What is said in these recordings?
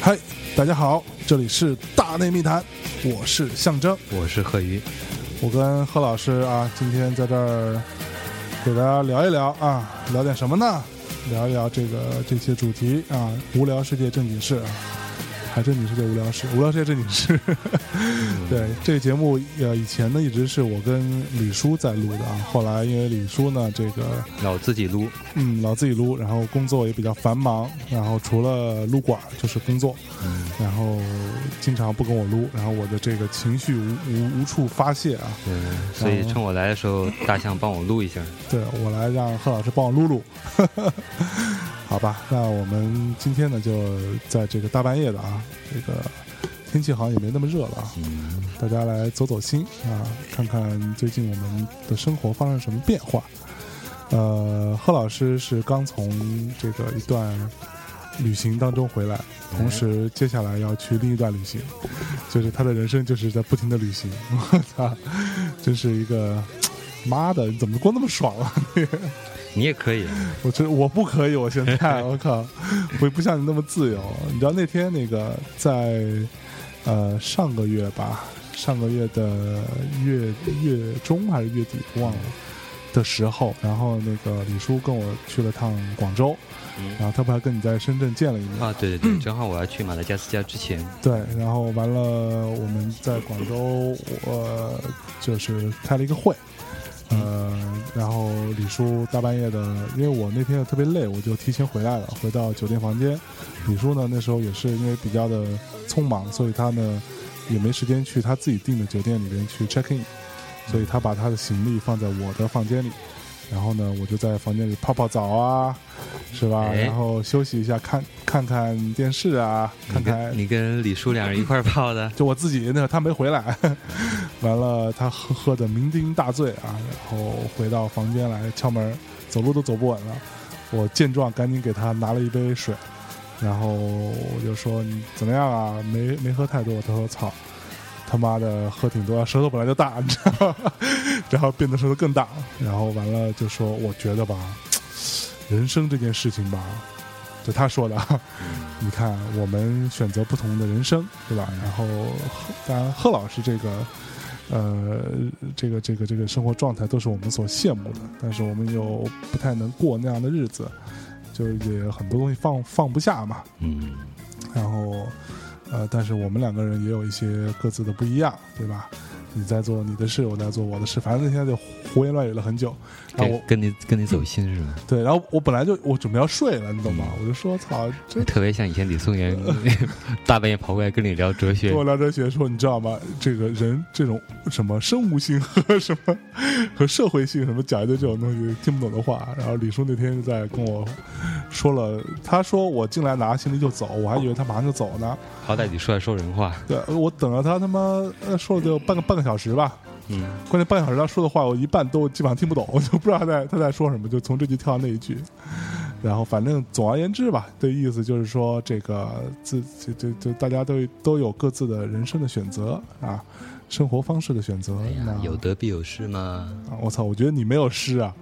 嗨，大家好，这里是大内密谈，我是象征，我是贺一。我跟贺老师啊，今天在这儿给大家聊一聊啊，聊点什么呢？聊一聊这个这些主题啊，无聊世界正经事啊。啊，还正经世界无聊事，无聊世界正经事。对，这个节目呃，以前呢一直是我跟李叔在录的啊，后来因为李叔呢这个老自己撸，嗯，老自己撸，然后工作也比较繁忙，然后除了撸管就是工作，嗯，然后经常不跟我撸，然后我的这个情绪无无无处发泄啊，对，所以趁我来的时候，大象帮我撸一下。对我来让贺老师帮我撸撸，好吧？那我们今天呢，就在这个大半夜的啊，这个天气好像也没那么热了啊，嗯，大家来走走心啊，看看最近我们的生活发生什么变化。呃，贺老师是刚从这个一段旅行当中回来，同时接下来要去另一段旅行，就是他的人生就是在不停的旅行。我操，真是一个妈的，你怎么过那么爽啊？你也可以。我觉得我不可以，我现在我靠，我也不像你那么自由。你知道那天那个在呃上个月吧，上个月的月月中还是月底忘了的时候，然后那个李叔跟我去了趟广州，嗯然后他不还跟你在深圳见了一面？啊，对对对，正好我要去马达加斯加之前，对，然后完了，我们在广州，呃，就是开了一个会，呃，然后李叔大半夜的，因为我那天特别累，我就提前回来了，回到酒店房间。李叔呢，那时候也是因为比较的匆忙，所以他呢也没时间去他自己订的酒店里面去 check in，所以他把他的行李放在我的房间里，然后呢，我就在房间里泡泡澡啊，是吧？哎然后休息一下，看看看电视啊，看你看跟你跟李叔两人一块泡的，就我自己那他没回来，完了他喝喝的酩酊大醉啊，然后回到房间来敲门，走路都走不稳了。我见状赶紧给他拿了一杯水，然后我就说你怎么样啊？没没喝太多。他说操，他妈的喝挺多，舌头本来就大，你知道吗？然后变得说的更大，然后完了就说我觉得吧，人生这件事情吧，就他说的啊。你看，我们选择不同的人生，对吧？然后，当然，贺老师这个，呃，这个这个这个生活状态都是我们所羡慕的，但是我们又不太能过那样的日子，就也很多东西放放不下嘛。嗯，然后，呃，但是我们两个人也有一些各自的不一样，对吧？你在做你的事，我在做我的事，反正那天就胡言乱语了很久。然后我跟跟你跟你走心是吧？对，然后我本来就我准备要睡了，你懂吗？我就说操，这特别像以前李松岩 大半夜跑过来跟你聊哲学跟，我聊哲学说，你知道吗？这个人这种什么生物性和什么和社会性什么讲一堆这种东西听不懂的话。然后李叔那天就在跟我说了，他说我进来拿行李就走，我还以为他马上就走呢。好歹你出来说人话。对，我等了他他妈呃说了得有半个半个小时吧。嗯，关键半个小时他说的话，我一半都基本上听不懂，我就不知道他在他在说什么，就从这句跳到那一句。然后反正总而言之吧，的意思就是说，这个自就就就大家都都有各自的人生的选择啊，生活方式的选择。有得必有失嘛，啊，我操！我觉得你没有失啊，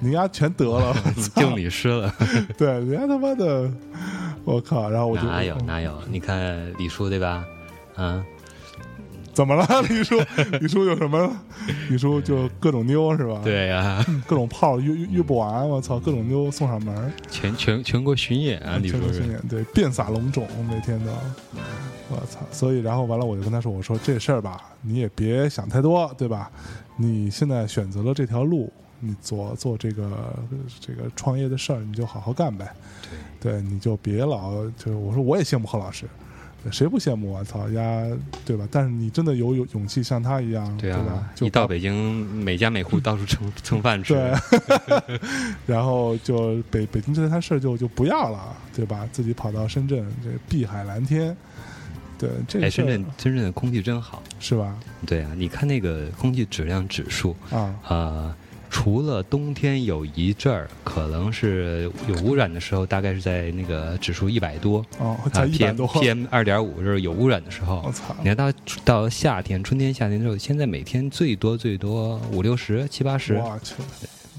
你丫全得了，就你失了。对，人家他妈的，我靠！然后我就哪有哪有？你看李叔对吧？啊，怎么了？李叔，李叔有什么？李叔就各种妞是吧？，对呀，各种炮约约约不完，我操！各种妞送上门。全全全国巡演啊！李叔是全国巡演，对，遍洒龙种，每天都，我操！所以，然后完了，我就跟他说：“我说这事儿吧，你也别想太多，对吧？你现在选择了这条路，你做做这个这个创业的事儿，你就好好干呗。对，你就别老就是我说我也羡慕何老师，谁不羡慕啊？操家，对吧？但是你真的有有勇气像他一样，对吧啊？，就一到北京，每家每户 到处蹭蹭饭吃。对，然后就北北京这摊事儿就就不要了，对吧？自己跑到深圳，这碧海蓝天，对，这深圳深圳的空气真好。是吧？对啊，你看那个空气质量指数，啊，呃，除了冬天有一阵儿可能是有污染的时候，大概是在那个指数一百多哦，啊才一百多，PM 二点五就是有污染的时候我。操！你看到到夏天、春天、夏天之后，现在每天最多最多五六十、七八十，我去，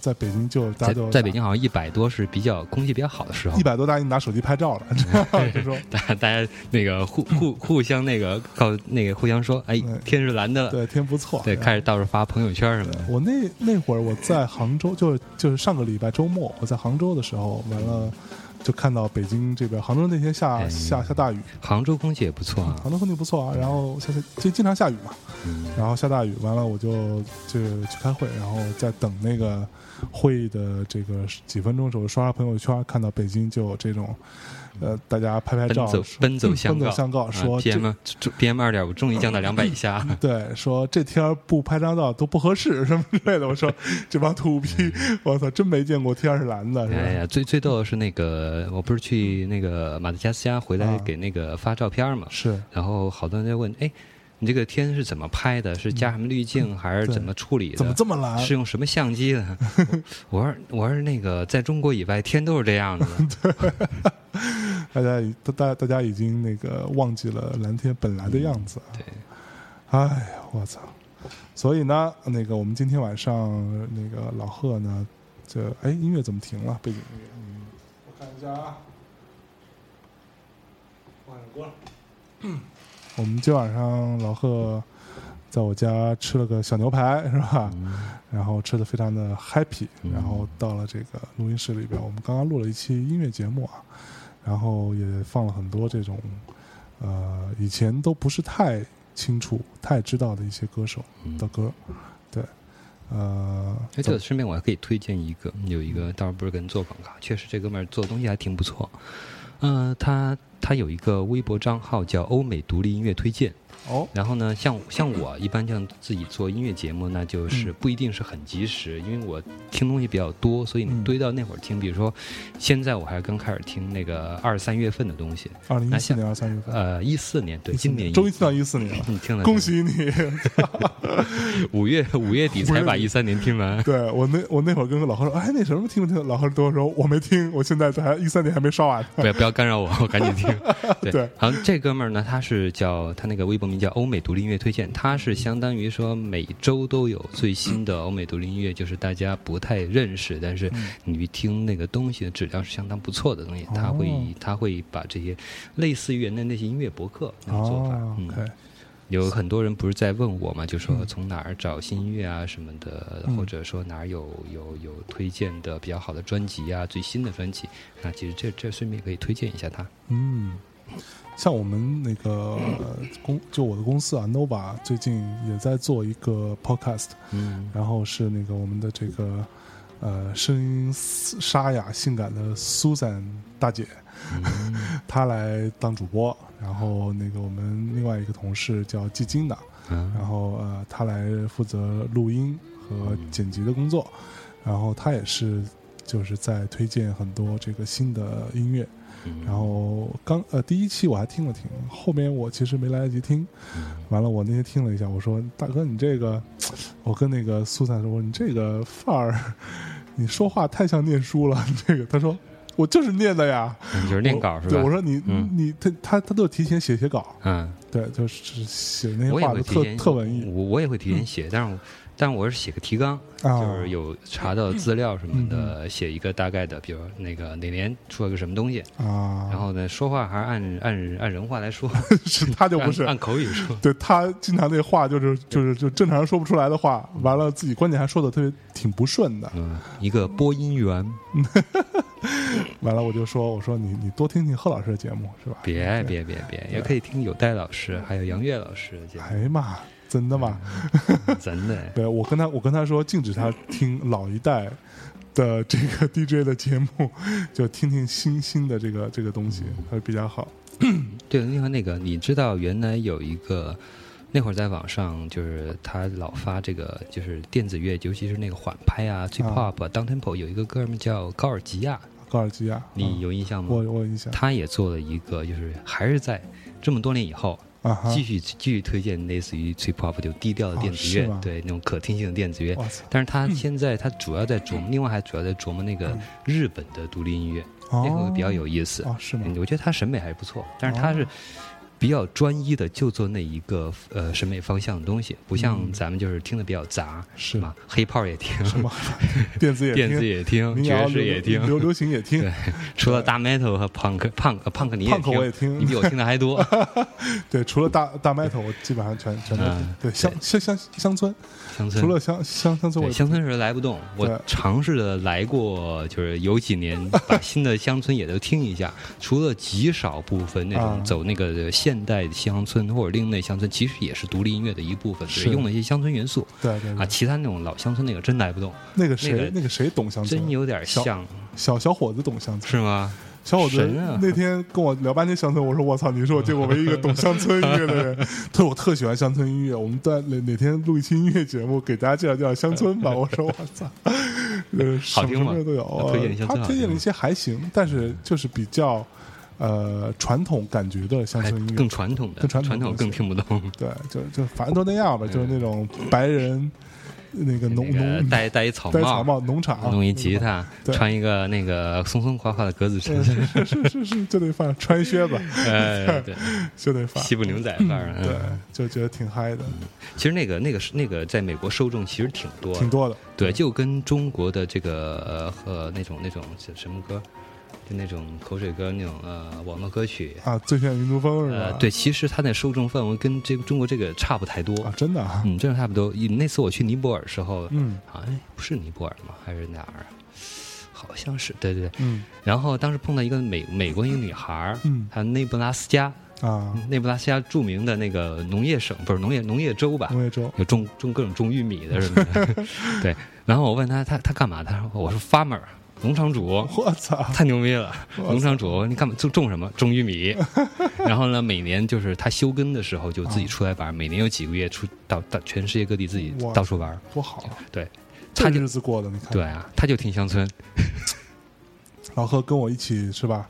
在北京就大在家都在北京好像一百多是比较空气比较好的时候一。百多，大家拿手机拍照了，就说大家大家那个互互互相那个告那个互相说，哎，天是蓝的了，对天不错，对，开始到处发朋友圈什么的。我那那会儿我在杭州，就就是上个礼拜周末我在杭州的时候，完了就看到北京这边杭州那天下哎下下大雨，杭州空气也不错啊，杭州空气不错啊，然后下下就经常下雨嘛，嗯，然后下大雨，完了我就就去开会，然后在等那个会议的这个几分钟的时候，刷刷朋友圈，看到北京就有这种，呃，大家拍拍照，奔走奔走相告 奔走相告，啊说这、PM PM 二点五终于降到两百以下，对，说这天儿不拍张照都不合适什么之类的。我说 这帮土逼，我操，真没见过天是蓝的，哎呀，最最逗的是那个，我不是去那个马达加斯加回来啊给那个发照片嘛，是然后好多人在问，哎，你这个天是怎么拍的？是加什么滤镜还是怎么处理的？怎么这么蓝？是用什么相机的？我说我说那个在中国以外天都是这样的，大家已大大大家已经那个忘记了蓝天本来的样子。对，哎呀，我操！所以呢，那个我们今天晚上那个老贺呢，这哎音乐怎么停了？背景音乐，嗯，我看一下啊，换首歌。我们今晚上老贺在我家吃了个小牛排，是吧？然后吃的非常的 happy，嗯然后到了这个录音室里边，我们刚刚录了一期音乐节目啊，然后也放了很多这种呃以前都不是太清楚、太知道的一些歌手嗯的歌，对，呃，哎，这个顺便我还可以推荐一个，有一个倒是不是跟做广告，确实这哥们儿做东西还挺不错。呃，他他有一个微博账号叫欧美独立音乐推荐，哦，然后呢，像像我一般像自己做音乐节目，那就是嗯。不一定是很及时，因为我听东西比较多，所以嗯。你堆到那会儿听，比如说现在我还刚开始听那个二三月份的东西，二零一四年二三月份，呃，一四年对，今年终于听到一四年了，你听了恭喜你！五月五月底才把一三年听完，对我那我那会儿跟老何说，哎，那什么听不听？老何对我说我没听，我现在还一三年还没刷完。不要不要干扰我，我赶紧听。对，对。好像这哥们儿呢，他是叫他那个微博名叫欧美独立音乐推荐，它是相当于说每周都有最新的欧美独立音乐，就是大家不太认识，但是嗯你一听那个东西的质量是相当不错的东西，它会哦。他会把这些类似于原来那些音乐博客那种做法，哦嗯，有很多人不是在问我嘛，就说嗯从哪儿找新音乐啊什么的，嗯。或者说哪儿有有有推荐的比较好的专辑啊，最新的专辑，那其实这这顺便可以推荐一下他。嗯，像我们那个呃 公，就我的公司啊，Nova 最近也在做一个 podcast，嗯。然后是那个我们的这个呃声音沙哑性感的 Susan 大姐，嗯。她来当主播，然后那个我们另外一个同事叫季金的，嗯。然后呃，她来负责录音和剪辑的工作，然后她也是就是在推荐很多这个新的音乐。嗯然后刚呃第一期我还听了听，后面我其实没来得及听。完了，我那天听了一下，我说大哥你这个，我跟那个苏灿说，你这个范儿，你说话太像念书了。这个，他说我就是念的呀，你就是念稿是吧？对，我说你、嗯你他他他都提前写写稿，嗯，对，就是写那些话都特特文艺我我也会提前写，但是我但我是写个提纲，啊，就是有查到资料什么的，写一个大概的，比如那个哪年出了个什么东西，啊，然后呢说话还是按按按人话来说，是他就不是。按，按口语说。对他经常那话就是就是就正常人说不出来的话，完了自己关键还说的特别挺不顺的，嗯，一个播音员，完了我就说我说你你多听听贺老师的节目是吧？别别别别，也可以听有戴老师还有杨越老师的节目。哎呀妈，真的吗？目，真的。对我跟他我跟他说禁止他听老一代的这个 DJ 的节目，就听听新新的这个这个东西会比较好。对，另外那个，你知道原来有一个，那会儿在网上就是他老发这个就是电子乐，尤其是那个缓拍啊、最 pop、down tempo，有一个哥们儿叫高尔基亚，高尔基亚，你啊有印象吗？我我有印象，他也做了一个，就是还是在这么多年以后，啊，继续继续推荐类似于 trip hop 就低调的电子乐，哦对那种可听性的电子乐。但是他现在他主要在琢磨，另外还主要在琢磨那个嗯。日本的独立音乐，哦。那个会比较有意思。我觉得他审美还是不错，但是他是比较专一的，就做那一个呃审美方向的东西，不像嗯咱们就是听的比较杂，是吧？黑炮也听，什么 电子也电子听，也听，爵士也听，流流行也听对，除了大 metal 和 punk punk punk 你也胖口我也听，你，比我听的还多。对，除了大大 metal，我基本上全全都听嗯。对，乡乡乡乡村，乡村除了乡乡乡村，乡村是来不动。我尝试着来过，就是有几年把新的乡村也都听一下。除了极少部分那 啊种走那个现代乡村或者另类乡村，其实也是独立音乐的一部分，只是是用了一些乡村元素啊。对对啊，其他那种老乡村那个真来不动，那个那个谁那个谁懂乡村真，有点像，小小伙子懂乡村。是吗？小伙子啊那天跟我聊半天乡村，我说我操，你是我见过唯一一个懂乡村音乐的人。他说我特喜欢乡村音乐，我们在哪哪天录一期音乐节目，给大家介绍介绍乡村吧。我说我操，呃，好听吗什么都有。他推荐了一些还行，但是就是比较呃传统感觉的乡还村音乐。更，传统的，更传统传统更听不懂。对，就就反正都那样吧，就是那种白人那个农那个农戴戴一草戴草帽，农场。弄一吉他，对。穿一个那个松松垮垮的格子衫，是是是是，就得放穿靴子，哎，对，就得放。西部牛仔范儿。嗯。对，就觉得挺嗨的，其实那个那个是那个在美国受众其实挺多，挺多的。对，就跟中国的这个呃和那种那种什什么歌，就那种口水歌那种呃网络歌曲，啊，最炫民族风是吧？呃，对，其实它的受众范围跟这个中国这个差不太多，啊，真的啊，嗯，真的差不多。那次我去尼泊尔的时候，嗯啊，哎，不是尼泊尔吗？还是哪儿？好像是，对对对。嗯然后当时碰到一个美美国一个女孩儿，嗯她内布拉斯加，啊，内布拉斯加著名的那个农业省，不是农业农业州吧？农业州有种种各种种玉米的什么的，对。然后我问他，他他干嘛？他说我是 farmer，农场主，我操，太牛逼了！农场主，你干嘛种种什么？种玉米。然后呢，每年就是他休耕的时候就自己出来玩，每年有几个月出到到全世界各地自己到处玩。多好啊！对，他就日子过的，你看，对，啊，他就听乡村，老贺跟我一起是吧？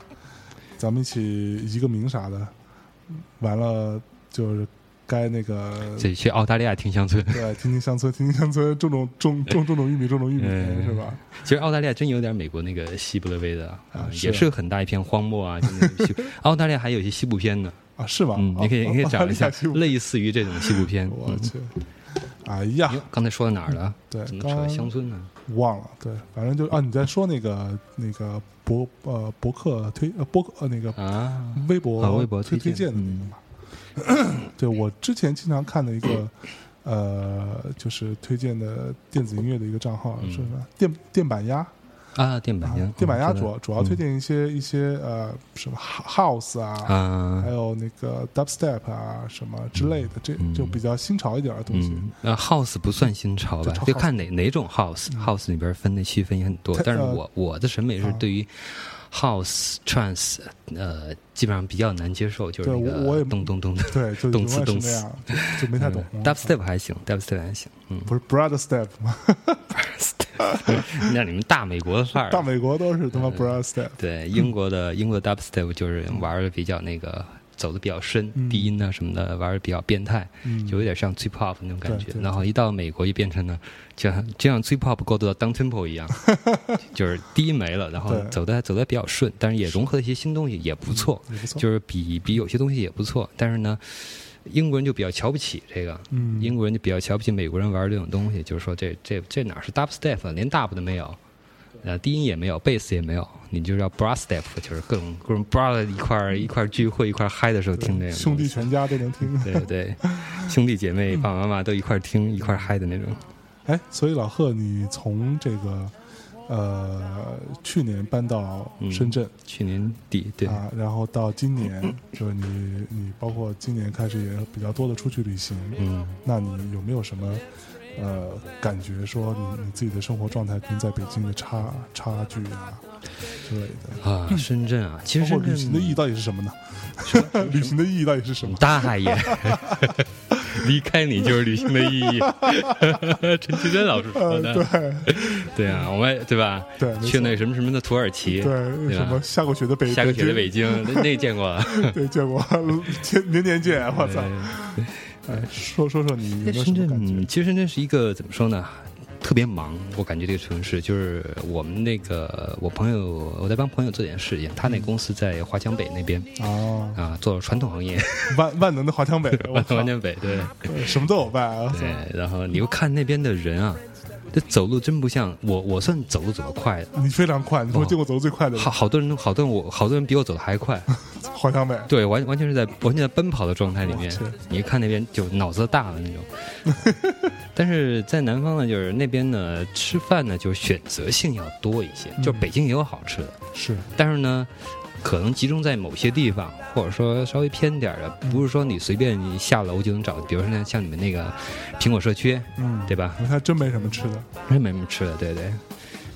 咱们一起一个名啥的，完了就是该那个自己去澳大利亚听乡村。对，听听乡村，听听乡村，种种种种种种玉米，种种玉米嗯是吧？其实澳大利亚真有点美国那个西部的味道啊，是也是很大一片荒漠啊。澳大利亚还有一些西部片呢，啊，是吗？嗯，你可以哦你可以找一下类似于这种西部片。嗯我去，哎呀，刚才说到哪儿了？对，怎么扯到乡村呢？忘了，对，反正就啊，你在说那个那个博呃博客推呃博客呃那个啊，微博啊微博推推荐荐的那个嘛。对我之前经常看的一个 呃，就是推荐的电子音乐的一个账号嗯是什么？电电板鸭啊，电板啊音，电板鸭主要主要推荐一些一些呃什么 house 啊，啊还，有那个 dubstep 啊什么之类的，这嗯就比较新潮一点的东西。嗯，呃，house 不算新潮吧就？看哪哪种 house，house 里边分的细分也很多。但是呃我我的审美是啊对于 house trance，呃，基本上比较难接受，就是那我我也个咚咚咚的。对，就动词动词就就没太懂。嗯 dubstep 还行，dubstep 还行，嗯，不是 brother step 吗？那你们大美国的范儿，大美国都是嗯他妈 brother step。对英国的英国的 dubstep 就是玩的比较那个走的比较深，嗯低音啊什么的玩的比较变态，嗯，就有点像 trip hop 那种感觉然后一到美国就变成了，就像就像 trip hop 过渡到 down tempo 一样，就是低音没了，然后走的走的比较顺，但是也融合了一些新东西，也不错。就是比比有些东西也不错。但是呢，英国人就比较瞧不起这个。嗯，英国人就比较瞧不起美国人玩这种东西，就是说这这这哪是 dubstep，啊连 dub 都没有，呃，低音也没有，贝斯也没有，你就叫 brass step，就是各种各种 bra 一块儿一块儿聚会一块儿嗨的时候听这个兄弟全家都能听。对对，兄弟姐妹、爸爸妈妈都一块儿听、一块儿嗨的那种。哎，所以老贺，你从这个呃去年搬到深圳、去年底，对，啊，然后到今年，就是你你包括今年开始也比较多的出去旅行，嗯，那你有没有什么呃感觉说你你自己的生活状态跟在北京的差差距啊之类的？啊，深圳啊，其实旅行的意义到底是什么呢？旅行的意义到底是什么？大爷，离开你就是旅行的意义。陈绮贞老师说呃，的，对对啊，我们对吧？对，去那什么什么的土耳其，对什么下过雪的北下过雪的北北京，那那见过。京，对见过，天年年见，我操！对哎，说说说你有没有什深么感觉圳？其实深圳是一个怎么说呢？特别忙，我感觉这个城市就是我们那个我朋友，我在帮朋友做点事情，他那公司在华强北那边啊，啊，做传统行业，万万能的华强北，万能华强北对什么都有办啊！对，然后你又看那边的人啊，这走路真不像我，我算走路走得快的，你非常快，你是我见过走得最快的人好好多人，好多人我好多人比我走的还快，华强北。对，完完全是在完全在奔跑的状态里面。你一看那边就脑子大了那种。但是在南方呢，就是那边呢吃饭呢就选择性要多一些，就嗯北京也有好吃的，是但是呢。可能集中在某些地方，或者说稍微偏点儿的，不是说你随便你下楼就能找，比如说像像你们那个苹果社区，嗯，对吧？你看真没什么吃的，真没什么吃的，对对。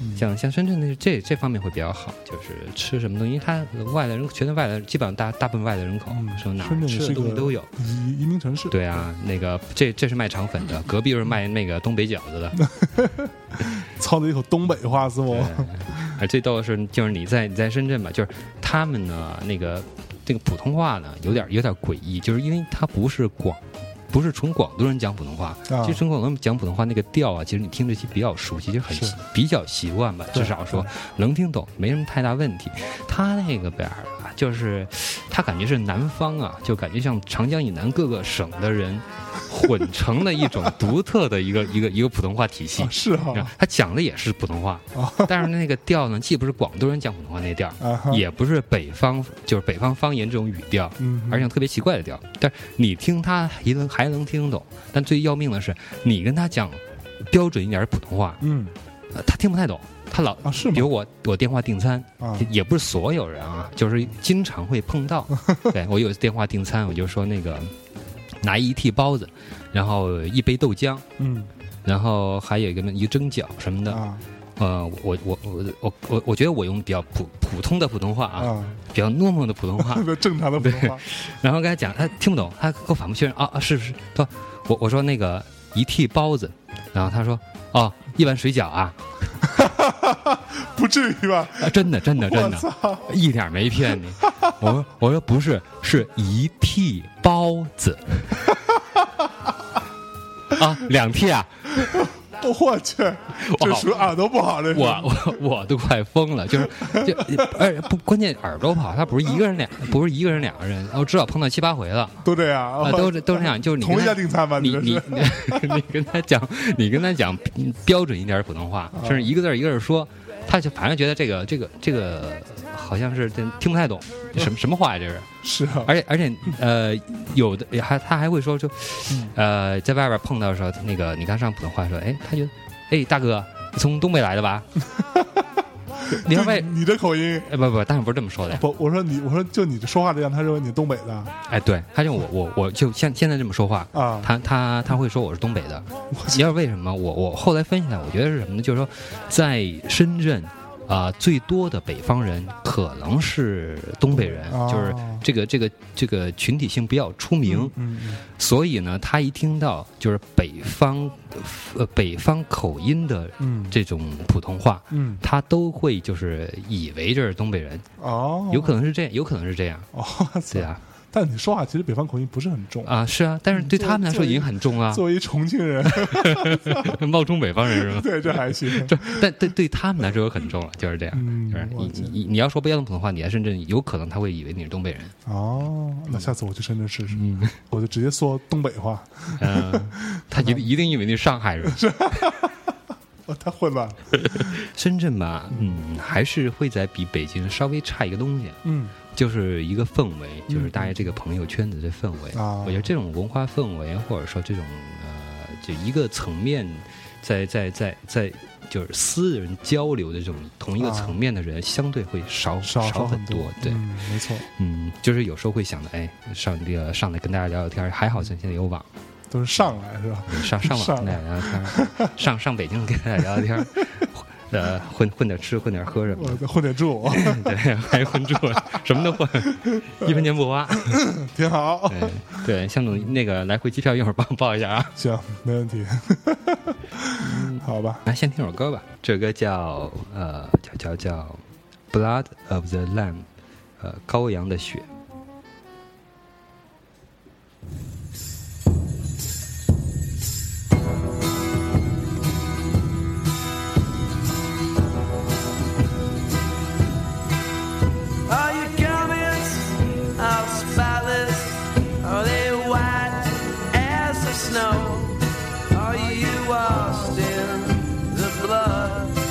嗯像像深圳那这这方面会比较好，就是吃什么东西，因为它外来人全都外来，基本上大大部分外来人口，嗯说哪深圳儿吃的东西都有。移移民城市，对啊，那个这这是卖肠粉的，隔壁是卖那个东北饺子的。操着一口东北话是不？而最逗的是，就是你在你在深圳吧，就是他们呢那个这个普通话呢有点有点诡异，就是因为它不是广。不是纯广东人讲普通话，啊其实纯广东人讲普通话那个调啊，其实你听着其实比较熟悉，就很比较习惯吧，至少说能听懂，没什么太大问题。他那个边儿啊，就是他感觉是南方啊，就感觉像长江以南各个省的人混成的一种独特的一个一个一个普通话体系啊。是哈他讲的也是普通话，啊但是那个调呢，既不是广东人讲普通话那调，也不是北方就是北方方言这种语调，嗯，而且特别奇怪的调。但是你听他还能还能听懂，但最要命的是，你跟他讲标准一点的普通话，嗯呃他听不太懂。他老啊是吗比如我我电话订餐，啊也不是所有人啊，就是经常会碰到。对我有一次电话订餐，我就说那个拿一屉包子，然后一杯豆浆，嗯然后还有一个一个蒸饺什么的。啊呃，我我我我我我觉得我用比较普普通的普通话啊，啊，比较糯糯的普通话特，别正常的普通话然后跟他讲，他听不懂，他给我反复确认啊啊是是，他说我我说那个一屉包子，然后他说哦一碗水饺啊，不至于吧？啊真的真的真我的，操！一点没骗你。我说我说不是，是一屉包子。啊，两屉啊！我去，这属于耳朵不好，的我我我都快疯了，就是 就而不关键耳朵不好，他不是一个人俩，不是一个人两个人，我至少碰到七八回了，都这样啊，都是都是这样，就是你同一家订餐吧？你你你 你跟他讲，你跟他讲标准一点的普通话，啊甚至一个字一个字说，他就反正觉得这个这个这个好像是听不太懂，什么什么话呀这是？是啊，而且而且呃，有的还他还会说就嗯呃，在外边碰到的时候，那个你刚上普通话说，哎，他就哎大哥，你从东北来的吧？你说就为你这口音。哎不不，当然不是这么说的呀。不，我说你，我说就你这说话这样，他认为你东北的哎，对，他就我我我就现现在这么说话，啊，他他他会说我是东北的，你知道为什么？我我后来分析来，我觉得是什么呢？就是说，在深圳啊、最多的北方人可能是东北人，哦。就是这个这个这个群体性比较出名，嗯嗯所以呢，他一听到就是北方呃北方口音的嗯，这种普通话。嗯。他都会就是以为这是东北人，哦，有可能是这样，有可能是这样，哦，对啊，但你说话其实北方口音不是很重，啊是啊，但是对他们来说已经很重啊，作为一重庆人，冒充北方人是吗？对，这还行。这但对对他们来说很重了，就是这样。嗯就是你你你你要说标准普通话，你来深圳有可能他会以为你是东北人。哦，那下次我去深圳试试，嗯我就直接说东北话，嗯，他一定一定以为你是上海人。我太混乱了。深圳吧，嗯，还是会在比北京稍微差一个东西，嗯就是一个氛围，嗯就是大家这个朋友圈子的氛围。啊我觉得这种文化氛围，或者说这种呃，就一个层面，在在在在。就是私人交流的这种同一个啊层面的人，相对会少少很很多。对，嗯，没错，嗯，就是有时候会想的，哎，上这个上来跟大家聊聊天，还好咱现在有网，都是上来是吧？上上网上跟大家聊聊天，上上北京跟大家聊聊天，呃，混混点吃，混点喝什么的，混点住，对，还是混住，什么都混，一分钱不花。挺好。对对，向总那个来回机票一会儿帮我报一下啊。行，没问题。好吧，来，先听首歌吧。这首歌叫呃叫叫叫《Blood of the Lamb》，呃，羔羊的血。Snow? Are you washed in the blood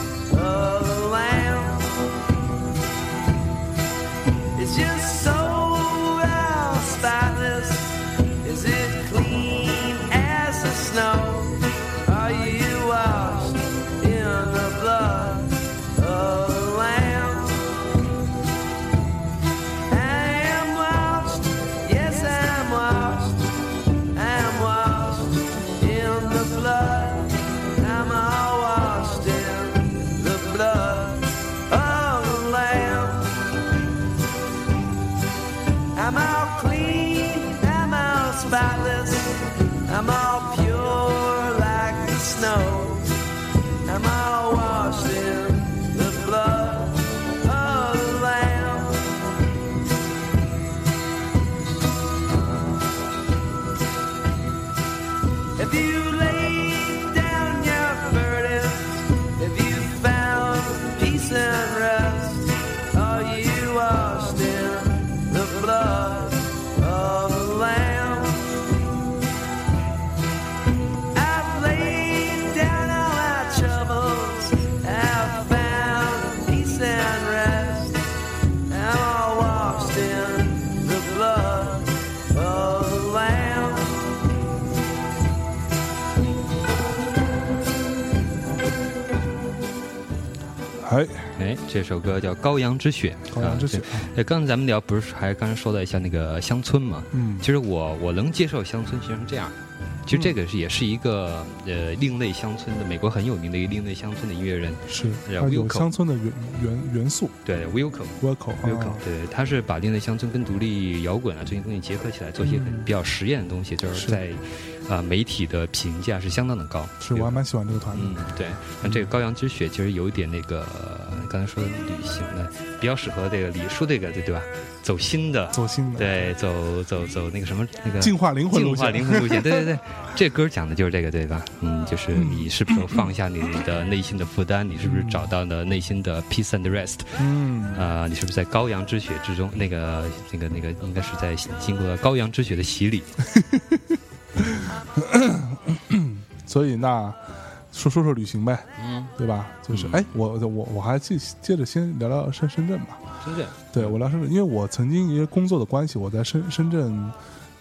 哎，哎，这首歌叫《羔羊之血》。羔羊之血啊。对，刚才咱们聊不是还刚才说了一下那个乡村嘛？嗯其实我我能接受乡村，其实是这样的。其实这个是也是一个呃另类乡村的美国很有名的一个另类乡村的音乐人，是，哎呀它有乡村的元元元素对 Wilco。，Wilco Wilco，啊，对，他是把另类乡村跟独立摇滚啊这些东西结合起来，做一些很嗯比较实验的东西，就是是在啊、媒体的评价是相当的高。是我还蛮喜欢这个团的嗯，对，那这个羔羊之血其实有一点那个呃刚才说的旅行的，比较适合这个李叔这个对对吧？走心的，走心的，，对，走走走那个什么那个净化灵魂路净化，灵魂路线，对对对，这歌讲的就是这个，对吧？嗯，就是你是不是放下你的内心的负担？你是不是找到了内心的 peace and rest？嗯，啊、你是不是在羔羊之血之中？那个那个那个，应该是在经过了羔羊之血的洗礼。所以那说说说旅行呗，嗯，对吧？就是嗯哎，我我我还接接着先聊聊深深圳吧。深圳，对我聊深圳，因为我曾经因为工作的关系，我在深深圳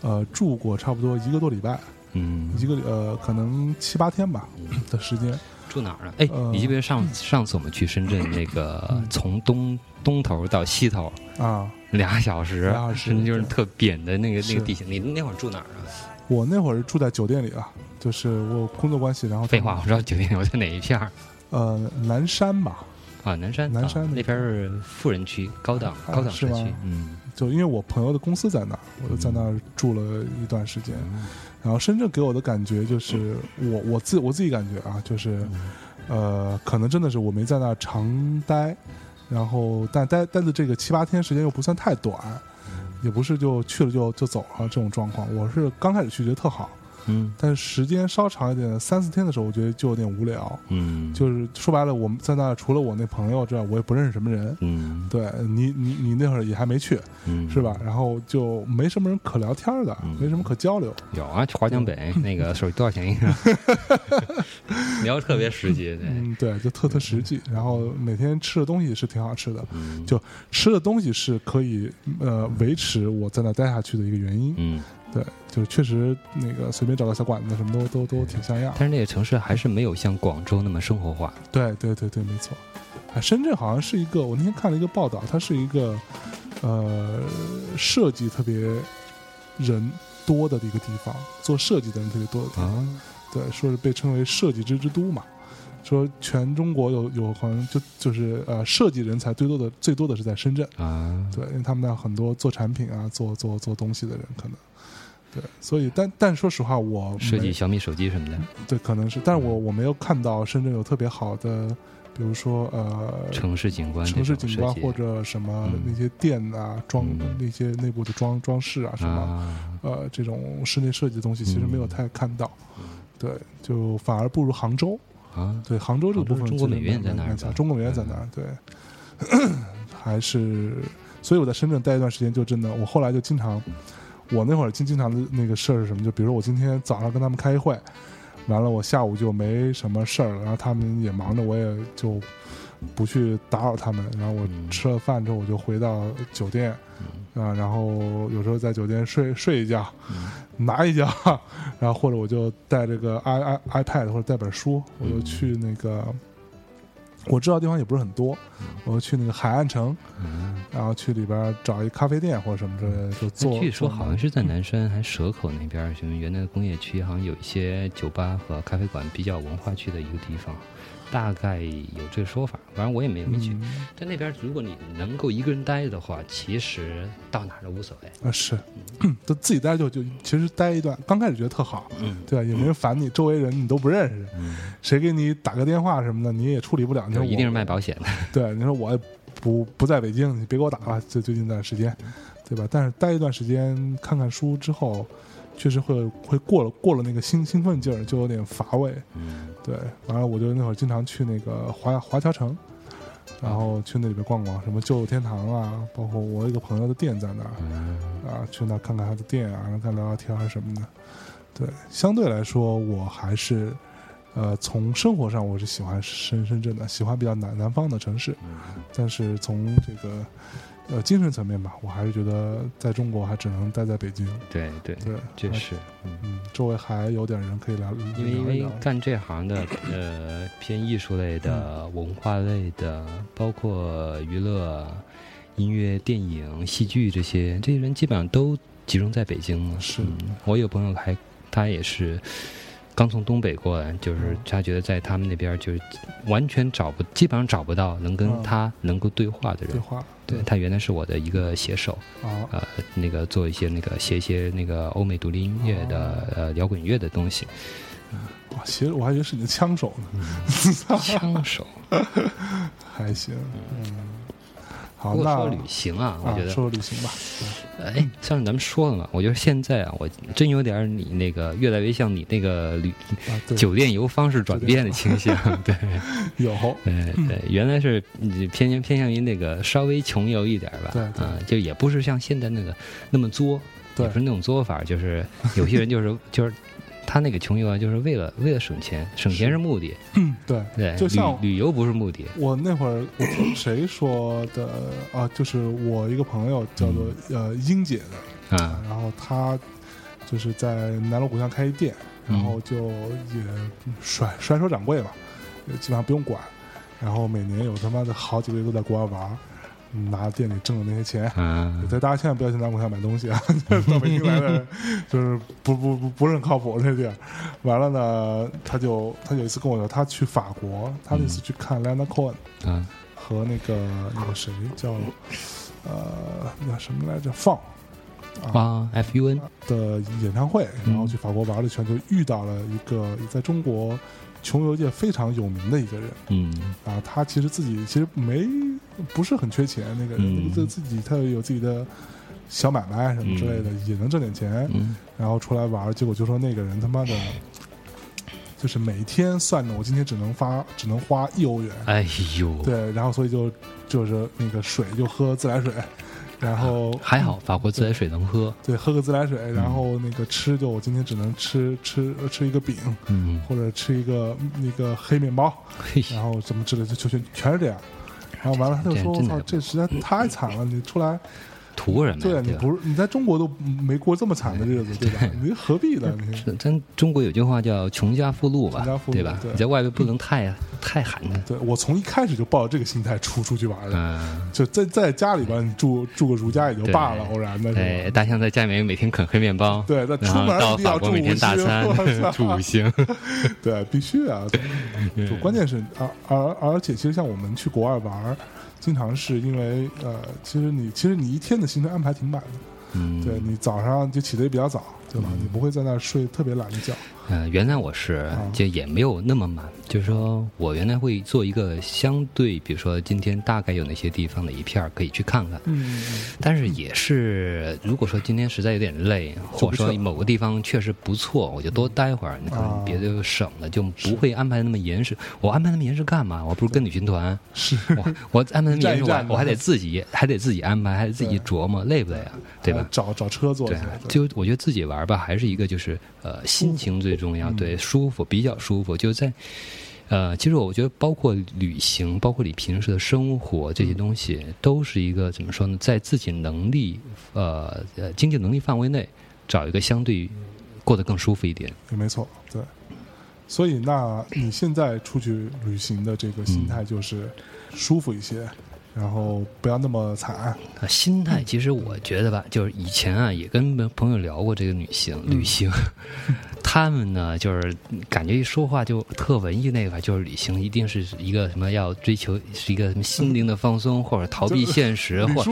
呃住过差不多一个多礼拜，嗯，一个呃可能七八天吧的时间。住哪儿啊？哎，呃你记不记得上上次我们去深圳那个 从东东头到西头啊，俩小时，俩小时甚至就是特扁的那个那个地形。你那会儿住哪儿啊？我那会儿是住在酒店里啊，就是我工作关系，然后废话，我知道酒店我在哪一片儿呃南山吧，啊？南山，南山啊那边是富人区，高档啊高档社区。嗯，就因为我朋友的公司在那儿，我就在那儿住了一段时间。然后深圳给我的感觉就是，我我自我自己感觉啊，就是，呃，可能真的是我没在那儿常待，然后但待待的这个七八天时间又不算太短，也不是就去了就就走了这种状况。我是刚开始去觉得特好，嗯但是时间稍长一点，三四天的时候，我觉得就有点无聊。嗯，就是说白了，我们在那儿除了我那朋友之外，我也不认识什么人。嗯对你，你你那会儿也还没去，嗯是吧？？然后就没什么人可聊天的，嗯没什么可交流。有啊，去华强北那个手机多少钱一个？聊得特别实际，对，嗯，对，就特特实际。然后每天吃的东西是挺好吃的，嗯就吃的东西是可以呃维持我在那待下去的一个原因。嗯，对，就是确实那个随便找个小馆子，什么都都都挺像样。但是那个城市还是没有像广州那么生活化。对对对对，没错。啊，深圳好像是一个，我那天看了一个报道，它是一个呃设计特别人多的一个地方，做设计的人特别多的地方。啊，对，说是被称为设计之之都嘛。说全中国有有好像就就是呃设计人才最多的最多的是在深圳，啊，对，因为他们那很多做产品啊、做做做东西的人可能。对，所以但但说实话，我设计小米手机什么的，对可能是，但是我我没有看到深圳有特别好的，比如说呃城市景观城市景观或者什么嗯那些店啊装嗯那些内部的装装饰啊什么啊，呃这种室内设计的东西，其实没有嗯太看到。对，就反而不如杭州。啊，对，杭州这个部分中国美院在哪中国美院在哪儿，对，还是，所以我在深圳待一段时间，就真的，我后来就经常，我那会儿经经常的那个事儿是什么？就比如说我今天早上跟他们开会，完了我下午就没什么事儿了，然后他们也忙着，我也就不去打扰他们，然后我嗯吃了饭之后我就回到酒店，啊，然后有时候在酒店睡睡一觉，拿一觉，然后或者我就带这个 i i iPad 或者带本书，我就去那个。我知道地方也不是很多，我就去那个海岸城，嗯，然后去里边找一咖啡店或者什么之类的，就做。据说好像是在南山还蛇口那边，什么原来的工业区，好像有一些酒吧和咖啡馆比较文化区的一个地方，大概有这个说法。反正我也没没去。嗯在那边，如果你能够一个人待的话，其实到哪儿都无所谓。啊是，都自己待就就其实待一段，刚开始觉得特好，嗯对吧？也没人烦你，周围人你都不认识，嗯，谁给你打个电话什么的，你也处理不了。你说我就一定是卖保险的。对，你说我不不在北京，你别给我打了，最最近这段时间，对吧？但是待一段时间，看看书之后，确实会会过了过了那个兴兴奋劲儿，就有点乏味。嗯对，完了我就那会儿经常去那个华华侨城，然后去那里边逛逛，什么旧天堂啊，包括我有一个朋友的店在那儿嗯啊，去那看看他的店啊，然后跟他聊聊天啊什么的。对，相对来说，我还是。呃，从生活上我是喜欢深深圳的，喜欢比较南南方的城市。嗯但是从这个呃精神层面吧，我还是觉得在中国还只能待在北京。对对，对，还这是。嗯嗯，周围还有点人可以聊，因为因为干这行的，呃，偏艺术类的、文化类的，包括娱乐、音乐、电影、戏剧这些，这些人基本上都集中在北京了。是嗯我有朋友还，他也是刚从东北过来，就是他觉得在他们那边就是完全找不，基本上找不到能跟嗯。他能够对话的人。对话，对他原来是我的一个写手，啊，呃，那个做一些那个写一些那个欧美独立音乐的、呃摇滚乐的东西。哇，其实我还以为是你的枪手呢，枪手。还行，嗯，好，那不过说旅行啊，我啊觉，得，说说旅行吧，哎，上次咱们说了嘛，我觉得现在啊，我真有点你那个越来越像你那个旅啊，酒店游方式转变的倾向，对，有，对对，原来是你偏向偏向于那个稍微穷游一点吧，对对。啊，就也不是像现在那个那么作，对。也不是那种作法，就是有些人就是 就是。他那个穷游啊，就是为了为了省钱，省钱是目的，对。对，就像旅旅游不是目的，我那会儿我听谁说的啊？就是我一个朋友叫做呃英姐的，啊，然后他就是在南锣鼓巷开一店，然后就也甩甩手掌柜吧，基本上不用管，然后每年有他妈的好几个月都在国外玩儿，拿店里挣的那些钱。嗯，所以大家千万不要去南锣鼓巷买东西啊！到北京来的人 就是不不不不是很靠谱这地儿。完了呢，他就他有一次跟我说，他去法国，他那次去看 Lana Cohen 嗯，和那个那个谁叫呃那什么来着放啊，F U N，的演唱会，嗯然后去法国玩了一圈，就遇到了一个在中国穷游界非常有名的一个人嗯啊。他其实自己其实没不是很缺钱，那个人嗯自自己他有自己的小买卖什么之类的，也能挣点钱，嗯。然后出来玩，结果就说那个人他妈的。就是每天算着，我今天只能发，只能花一欧元，哎呦，对，然后所以就就是那个水就喝自来水，然后还好法国自来水能喝，对喝个自来水，然后那个吃就我今天只能吃吃吃一个饼，嗯，或者吃一个那个黑面包，嘿，然后怎么之类的，就全全是这样。然后完了，他就说：“我操这实在太惨了！你出来图什么呀？对啊，你？不是你在中国都没过这么惨的日子，对吧？你何必呢？是咱中国有句话叫“穷家富路”吧对吧？对你在外边不能太 太寒碜。对我从一开始就抱着这个心态出出去玩的，嗯，就在在家里边住住个如家也就罢了，偶然的是哎，大象在家里面每天啃黑面包，对，那出门到法国每天大，餐我操住五星。对，必须啊！对就关键是，而而而且，其实像我们去国外玩儿，经常是因为呃，其实你其实你一天的行程安排挺满的，嗯，对你早上就起得也比较早，对吧？你不会在那儿睡特别懒的觉，呃，原来我是啊。就也没有那么满，就是说我原来会做一个相对，比如说今天大概有哪些地方的一片儿可以去看看，嗯，但是也是如果说今天实在有点累，或者说某个地方确实不错，我就多待会儿，你可啊。能别的省了，就不会安排那么严实。我安排那么严实干嘛？我不是跟旅行团，是。我我安排那么严实，我 我还得自己还得自己安排，还得自己琢磨，累不累啊？对吧？呃？找找车坐对啊，，就我觉得自己玩吧，还是一个就是呃心情最重要，嗯对，舒服比较舒服。就在呃，其实我觉得包括旅行，包括你平时的生活这些东西，都是一个怎么说呢，在自己能力呃呃经济能力范围内，找一个相对过得更舒服一点。也没错，对。所以，那你现在出去旅行的这个心态就是舒服一些，然后不要那么惨。啊，心态其实我觉得吧，就是以前啊也跟朋友聊过这个旅行，旅行，他们呢就是感觉一说话就特文艺那个吧，就是旅行一定是一个什么要追求是一个什么心灵的放松，或者逃避现实，或者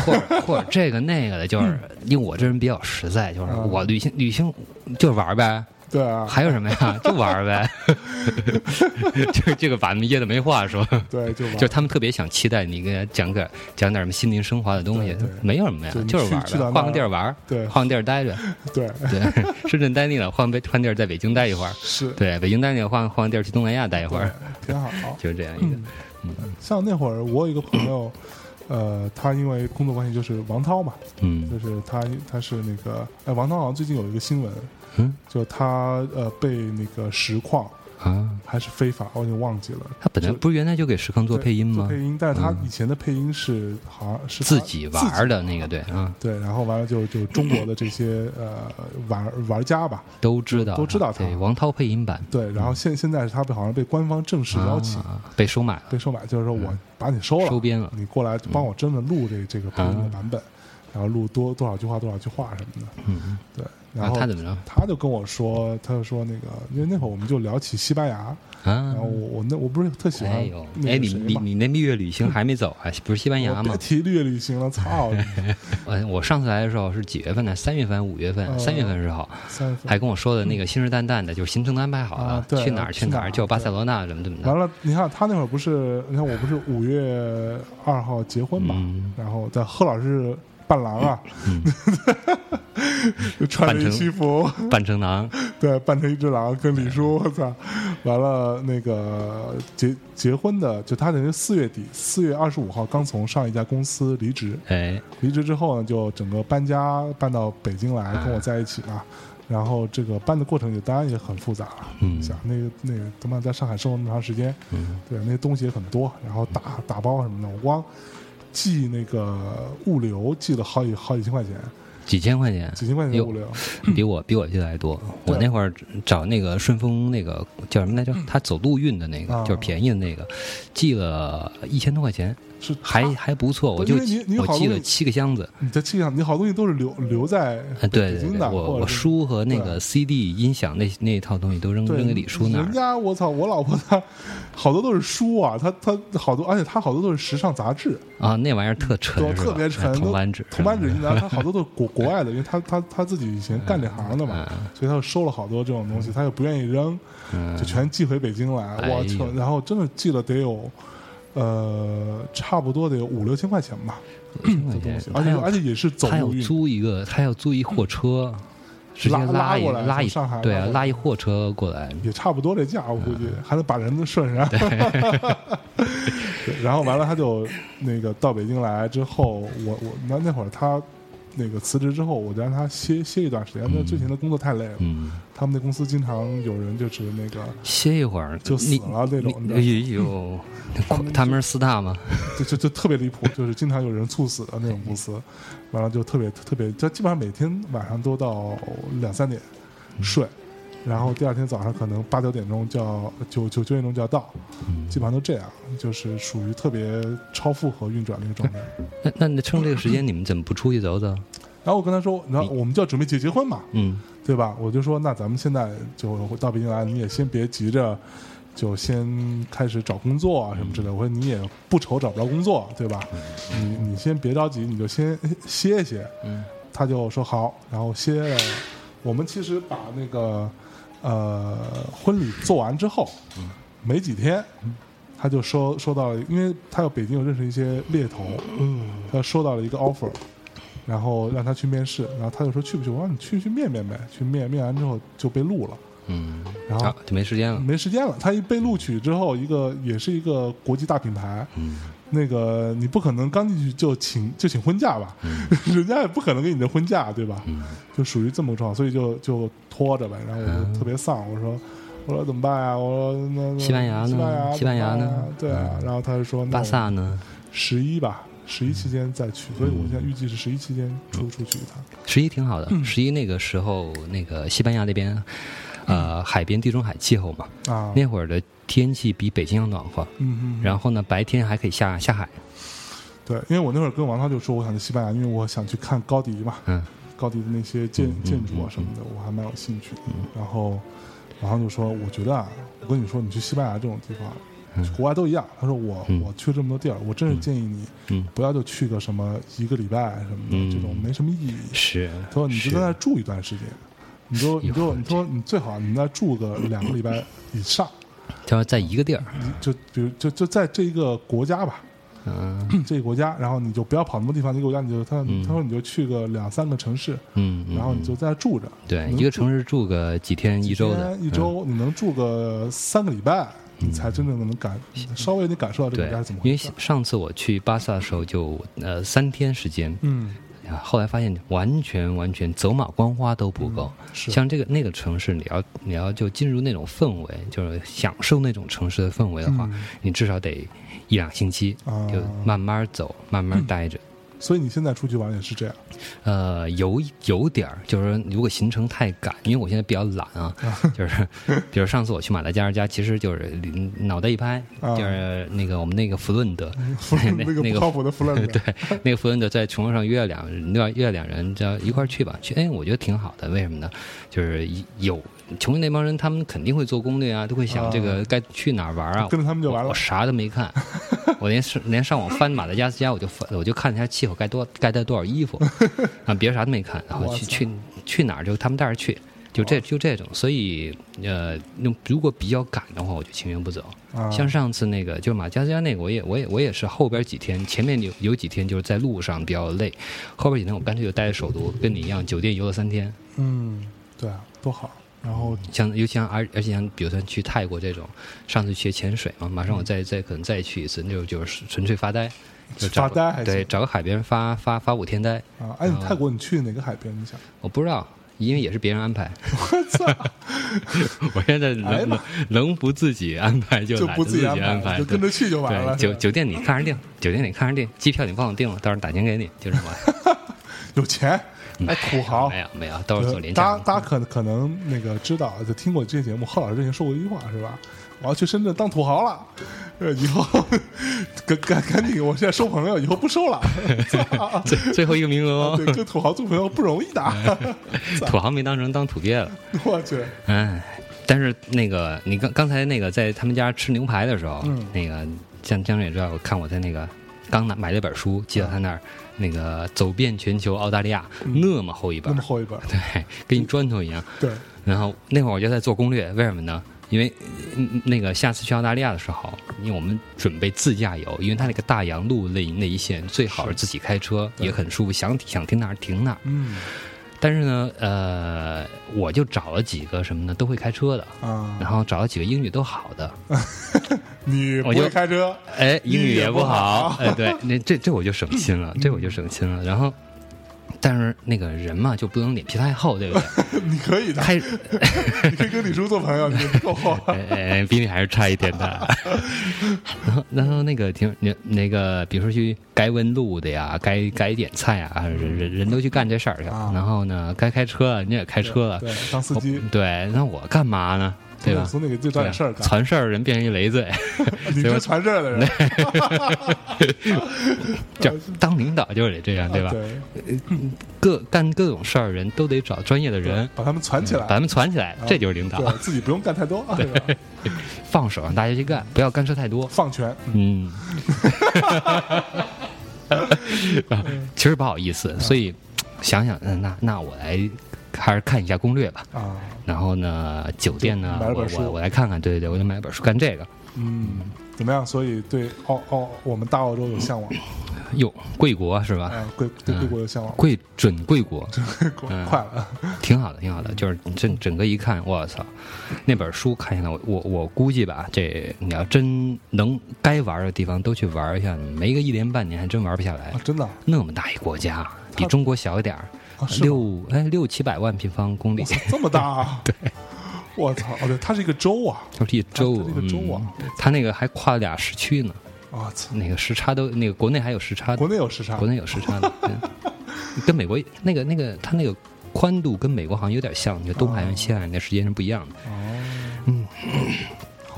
或者 或者这个那个的，就是 因为我这人比较实在，就是嗯我旅行旅行就是玩儿呗。对啊，还有什么呀？就玩呗，这这个把他们噎的没话说。对，就玩就他们特别想期待你给他讲个讲点什么心灵升华的东西没有什么呀就，就是玩呗，换个地儿玩儿，对。换个地儿待着，对。对，深圳待腻了，换北换地儿在北京待一会儿，是，对，北京待腻了，换换个地儿去东南亚待一会儿，挺好。就是这样一个，像那会儿，我有一个朋友，呃，他因为工作关系就是王涛嘛，嗯。就是他他是那个，哎，王涛好像最近有一个新闻，嗯。就他呃被那个实况啊，还是非法，我已经忘记了。他本来不是原来就给实况做配音吗？配？音，但是他嗯。以前的配音是好像是自己玩儿的那个，对啊，对，然后完了就就中国的这些呃玩玩家吧，都知道，都知道他。对，王涛配音版。对，然后现现在是他被好像被官方正式邀请、啊被收买了，被收买，就是说我把你收了，收编了，你过来帮我真的录这这个配音的啊。版本，然后录多多少句话多少句话什么的，嗯，对，然然后他怎么着他就跟我说，他就说那个，因为那会儿我们就聊起西班牙，啊然后？我我那我不是特喜欢哎呦，哎，你你你那蜜月旅行还没走啊？不是西班牙吗？提绿旅行了，操，我，我上次来的时候是几月份呢？三月份、五月份，哦三月份时候，三月份还跟我说的那个信誓旦旦的，就是行程都安排好了啊，对去哪儿去哪儿，去哪儿就巴塞罗那怎么怎么的。完了，你看他那会儿不是，你看我不是五月二号结婚嘛，嗯然后在贺老师伴郎啊，嗯。就 穿着一西服，扮成狼，对，扮成一只狼跟李叔，我操！完了，那个结结婚的，就他等于四月底，四月二十五号刚从上一家公司离职，哎，离职之后呢，就整个搬家搬到北京来跟我在一起嘛。然后这个搬的过程也当然也很复杂，嗯。想那个那个他妈在上海生活那么长时间，嗯。对，那些东西也很多，然后打打包什么的，我光寄那个物流寄了好几好几千块钱，几千块钱，几千块钱的物流，比我比我寄的还多。我那会儿找那个顺丰那个叫什么来着？他走陆运的那个，啊。就是便宜的那个，寄了一千多块钱，是还还不错。我就我寄了好东西七个箱子。你在气上，你好东西都是留留在啊，对对对，北京的，我我或者是书和那个对 CD 音响那那一套东西都扔对扔给李叔那人儿。家我操，我老婆她好多都是书啊，她她好多，而且她好多都是时尚杂志，啊，那玩意儿特沉特别沉，都铜版纸，铜版纸，然后她好多都是国 国外的，因为她她她自己以前干这行的嘛，嗯所以她就收了好多这种东西，她又不愿意扔，嗯，就全寄回北京来，我操！然后真的寄了得有。呃，差不多得有五六千块钱吧，这这东西，而且而且也是走他要租一个，他要租一货车，直接拉拉一过来拉一上海对啊，拉一货车过来，也差不多这价，我估计嗯。还得把人都顺上。对 然后完了，他就那个到北京来之后，我我那那会儿他那个辞职之后，我就让他歇歇一段时间，因为之前的工作太累了。嗯，他们那公司经常有人就是那个歇一会儿就死了那种哎呦，他们是四大吗？就就就特别离谱，就是经常有人猝死的那种公司，完了就特别特别，就基本上每天晚上都到两三点睡，然后第二天早上可能八九点钟就要九九九点钟就要到，基本上都这样，就是属于特别超负荷运转的一个状态。那那你趁这个时间你们怎么不出去走走？然后我跟他说，然后我们就要准备结结婚嘛，嗯对吧？我就说，那咱们现在就到北京来，你也先别急着，就先开始找工作啊什么之类。我说你也不愁找不着工作，对吧？你你先别着急，你就先歇一歇。嗯他就说好，然后歇了。我们其实把那个呃婚礼做完之后，没几天，他就收收到了，因为他有北京有认识一些猎头，他收到了一个 offer，然后让他去面试，然后他就说去不去？我说你去去面面呗，去面面完之后就被录了，嗯，然后好就没时间了。没时间了。他一被录取之后，一个也是一个国际大品牌，嗯那个你不可能刚进去就请就请婚假吧，人家也不可能给你的婚假，对吧？嗯就属于这么个状况，所以就就拖着呗。然后我就特别丧，我说我说怎么办呀？我说西班牙呢西班牙西班牙呢对啊。然后他就说巴萨呢？十一吧，十一期间再去，所以我现在预计是十一期间出出去一趟。十一挺好嗯的，十一那个时候那个西班牙那边，呃，海边地中海气候嘛，啊，那会儿的天气比北京要暖和，嗯嗯，然后呢，白天还可以下下海。对，因为我那会儿跟王涛就说我想去西班牙，因为我想去看高迪嘛，嗯高迪的那些建建筑啊什么的，我还蛮有兴趣的。然后王涛就说，我觉得啊，我跟你说，你去西班牙这种地方，国外都一样。他说我嗯我去这么多地儿，我真是建议你嗯，不要就去个什么一个礼拜什么嗯的，这种没什么意义。是。他说你就在那住一段时间，你就你就你说你最好你在那住个两个礼拜以上，就要在一个地儿，就比如就就在这一个国家吧，嗯。这个国家，然后你就不要跑那么多地方，这个国家你就他嗯。他说你就去个两三个城市，嗯，嗯然后你就在那住着，对一个城市住个几天一周的，一周你能住个三个礼拜，你才真正能感稍微你感受到这个国家怎么，因为。上次我去巴萨的时候就呃三天时间，嗯，啊后来发现完全完全走马观花都不够。是像这个那个城市，你要你要就进入那种氛围，就是享受那种城市的氛围的话，嗯你至少得一两星期，啊就慢慢走，慢慢待着。所以你现在出去玩也是这样呃，有有点儿，就是说如果行程太赶，因为我现在比较懒啊，就是比如上次我去马达加斯加，其实就是脑袋一拍，啊就是那个我们那个弗伦德，那个那个靠谱的弗伦德，对，那个弗伦德在穷上约了两约约了两人，叫一块儿去吧。去，哎，我觉得挺好的。为什么呢？就是有穷的那帮人，他们肯定会做攻略啊，都会想这个该去哪儿玩啊。跟着他们就完了我我啥都没看，我连是连上网翻马达加斯加，我就翻，我就看一下气候该多该带多少衣服 啊，别啥都没看。然后去去去哪儿就他们带着去。就这就这种，所以呃，那如果比较赶的话，我就情愿不走。啊，像上次那个，就是马加斯加那个，我也我也我也是后边几天，前面有有几天就是在路上比较累，后边几天我干脆就待在首都，跟你一样，酒店游了三天。嗯，对啊，多好。然后像尤其像而而且像比如说去泰国这种，上次去潜水嘛，马上我再再可能再去一次，那就就是纯粹发呆，发呆还对，找个海边发发发五天呆。啊，哎，你泰国你去哪个海边？你想？我不知道，因为也是别人安排。我操，我现在能哎能能不自己安排就就不自己安安排，就跟着去就完了。对，酒酒店你看着定，酒店你看着定，机票你帮我订了，到时候打钱给你，就这么。有钱，哎，土豪没。有没有，都是做廉大家。大家可可能那个知道，就听过这些节目，贺老师之前说过一句话是吧？我要去深圳当土豪了，呃，以后赶赶赶紧，我现在收朋友，以后不收了。最最后一个名额对，哦，跟土豪做朋友不容易的，土豪没当成当土鳖了。我去，哎，但是那个你刚刚才那个在他们家吃牛排的时候，嗯那个江江也知道，我看我在那个刚拿买了一本书寄到他那儿，那个走遍全球澳大利亚、那么厚一本那么，厚一本，对，跟一砖头一样。对，然后那会儿我就在做攻略，为什么呢？因为嗯那个下次去澳大利亚的时候，因为我们准备自驾游，因为它那个大洋路那那一线最好是自己开车，也很舒服，想想停哪儿停哪儿。嗯但是呢，呃，我就找了几个什么呢，都会开车的，啊，然后找了几个英语都好的，你不会开车，哎，英语也不好，哎，对，那这这我就省心了，这我就省心了。然后但是那个人嘛，就不能脸皮太厚，对不对？你可以的，开，你可以跟李叔做朋友，你够比 你还是差一点的。然后，然后那个挺那那个，比如说去该问路的呀，该该点菜啊，人人人都去干这事儿去了。啊然后呢，该开车你也开车了，对，当司机，对，那我干嘛呢？对吧？总得给自己找点事儿干。传事儿人变成一累赘，你是传事儿的人，就当领导就是得这样，对吧？对，各干各种事儿，人都得找专业的人，把他们攒起来把。他们攒起来，这就是领导。自己不用干太多，对吧？放手让大家去干，不要干涉太多。放权，嗯，啊其实不好意思，所以想想，嗯，那那我来还是看一下攻略吧。啊，然后呢，酒店呢，我我我来看看，对对对，我就买本书干这个。嗯，怎么样？所以对澳澳我们大澳洲有向往，哟，贵国是吧？哎，贵对嗯贵国有向往，贵准贵国，贵国嗯快了，挺好的，挺好的。就是整整个一看，我操，那本书看下来，我我我估计吧，这你要真能该玩的地方都去玩一下，没个一年半年还真玩不下来啊。真的啊那么大一国家，比中国小一点六哎六七百万平方公里。这么大啊！对，我操，哦对，它是一个州啊，它是一州，它它这个州啊嗯它那个还跨了俩时区呢，我操，那个时差都那个国内还有时差国，内有时差。国，内有时差的，嗯。跟美国那个那个它那个宽度跟美国好像有点像，就东海岸西海岸的时间是不一样的。哦，嗯，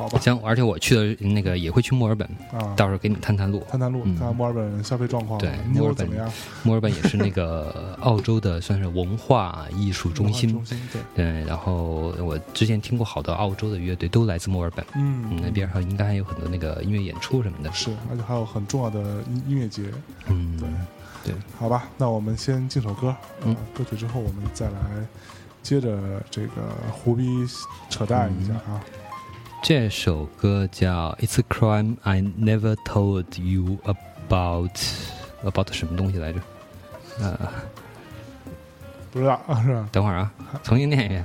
好吧，行，而且我去的那个也会去墨尔本，啊，到时候给你探探路。探探路，嗯。看看墨尔本消费状况，对妞墨尔本怎么样？墨尔本也是那个澳洲的算是文化艺术中心。中，心对，对。然后我之前听过好多澳洲的乐队都来自墨尔本，嗯，嗯，那边上应该还有很多那个音乐演出什么的。是，而且还有很重要的音音乐节，嗯，对。对，好吧，那我们先进首歌，嗯。呃歌曲之后我们再来接着这个胡逼扯淡一下啊，这首歌叫《It's a Crime I Never Told You About》，about 什么东西来着？呃，不知道啊是吧？等会儿啊，重新念一遍。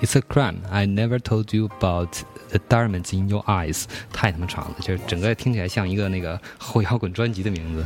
It's a crime I never told you about the diamonds in your eyes。太他妈长了，就是整个听起来像一个那个后摇滚专辑的名字。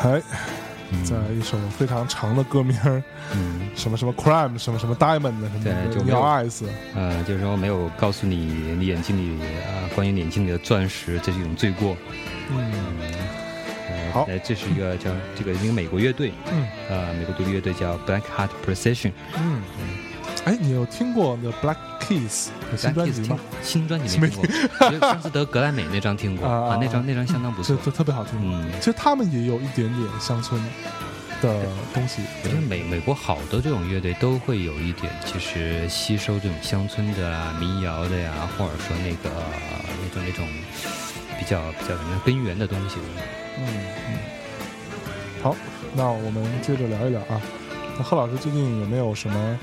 哎，在一首非常长的歌名儿，嗯，什么什么 crime，什么什么 diamond，什么对就没有 eyes，呃，就是说没有告诉你你眼睛里啊、关于眼睛里的钻石，这是一种罪过。嗯。呃，好。呃这是一个叫这个一个美国乐队，嗯。呃，美国独立乐队叫 Black Heart Precision，。嗯，哎，你有听过 The Black Keys 新专辑听吗？新专辑没听过，只有上次得格莱美那张听过啊啊，那张那张相当不错。特别好听。嗯，其实他们也有一点点乡村的东西，我觉得美美国好多这种乐队都会有一点，其实吸收这种乡村的啊、民谣的呀，或者说那个呃那种那种比较比较什么根源的东西。嗯嗯。好，那我们接着聊一聊啊。那贺老师最近有没有什么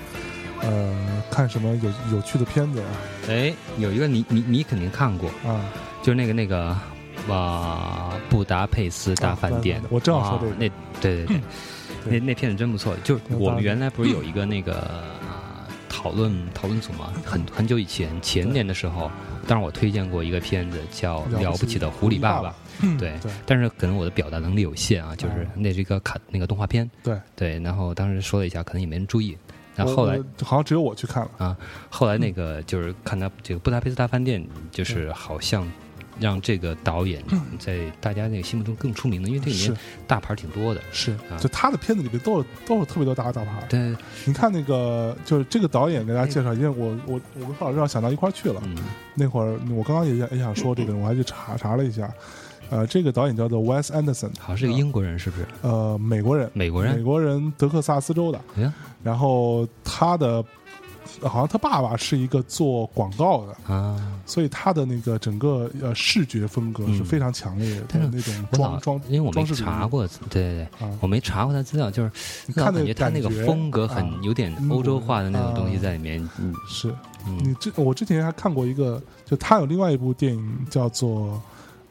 呃看什么有有趣的片子啊？哎，有一个你你你肯定看过，啊，就是那个那个哇，布达佩斯大饭店啊。我正要说这个那对对 对，那对那片子真不错。就我们原来不是有一个那个呃讨论讨论组嘛？很很久以前前年的时候，当然我推荐过一个片子叫《了不起的狐狸爸爸》。对对但是可能我的表达能力有限啊，就是啊那是一个卡那个动画片，对。对，然后当时说了一下，可能也没人注意。然后后来好像只有我去看了。啊，后来那个就是看他这个布达佩斯大饭店，就是好像让这个导演 在大家那个心目中更出名的，因为这里面大牌儿挺多的。是啊，就他的片子里面都有都有特别多大大牌。对，你看那个，就是这个导演给大家介绍，因为我我我跟贺老师要想到一块儿去了。嗯那会儿我刚刚也想也想说这个，我还去查查了一下，呃，这个导演叫做 Wes Anderson，好像是个英国人，是不是？呃，美国人，美美国人？美国人德克萨斯州的。然后他的好像他爸爸是一个做广告的，啊，所以他的那个整个呃视觉风格是嗯非常强烈的但是那种装装，因为我没装饰查过，对对对，啊，我没查过他资料，就是你看那感觉他那个风格很啊有点欧洲化的那种东西在里面。嗯是嗯你之我之前还看过一个，就他有另外一部电影叫做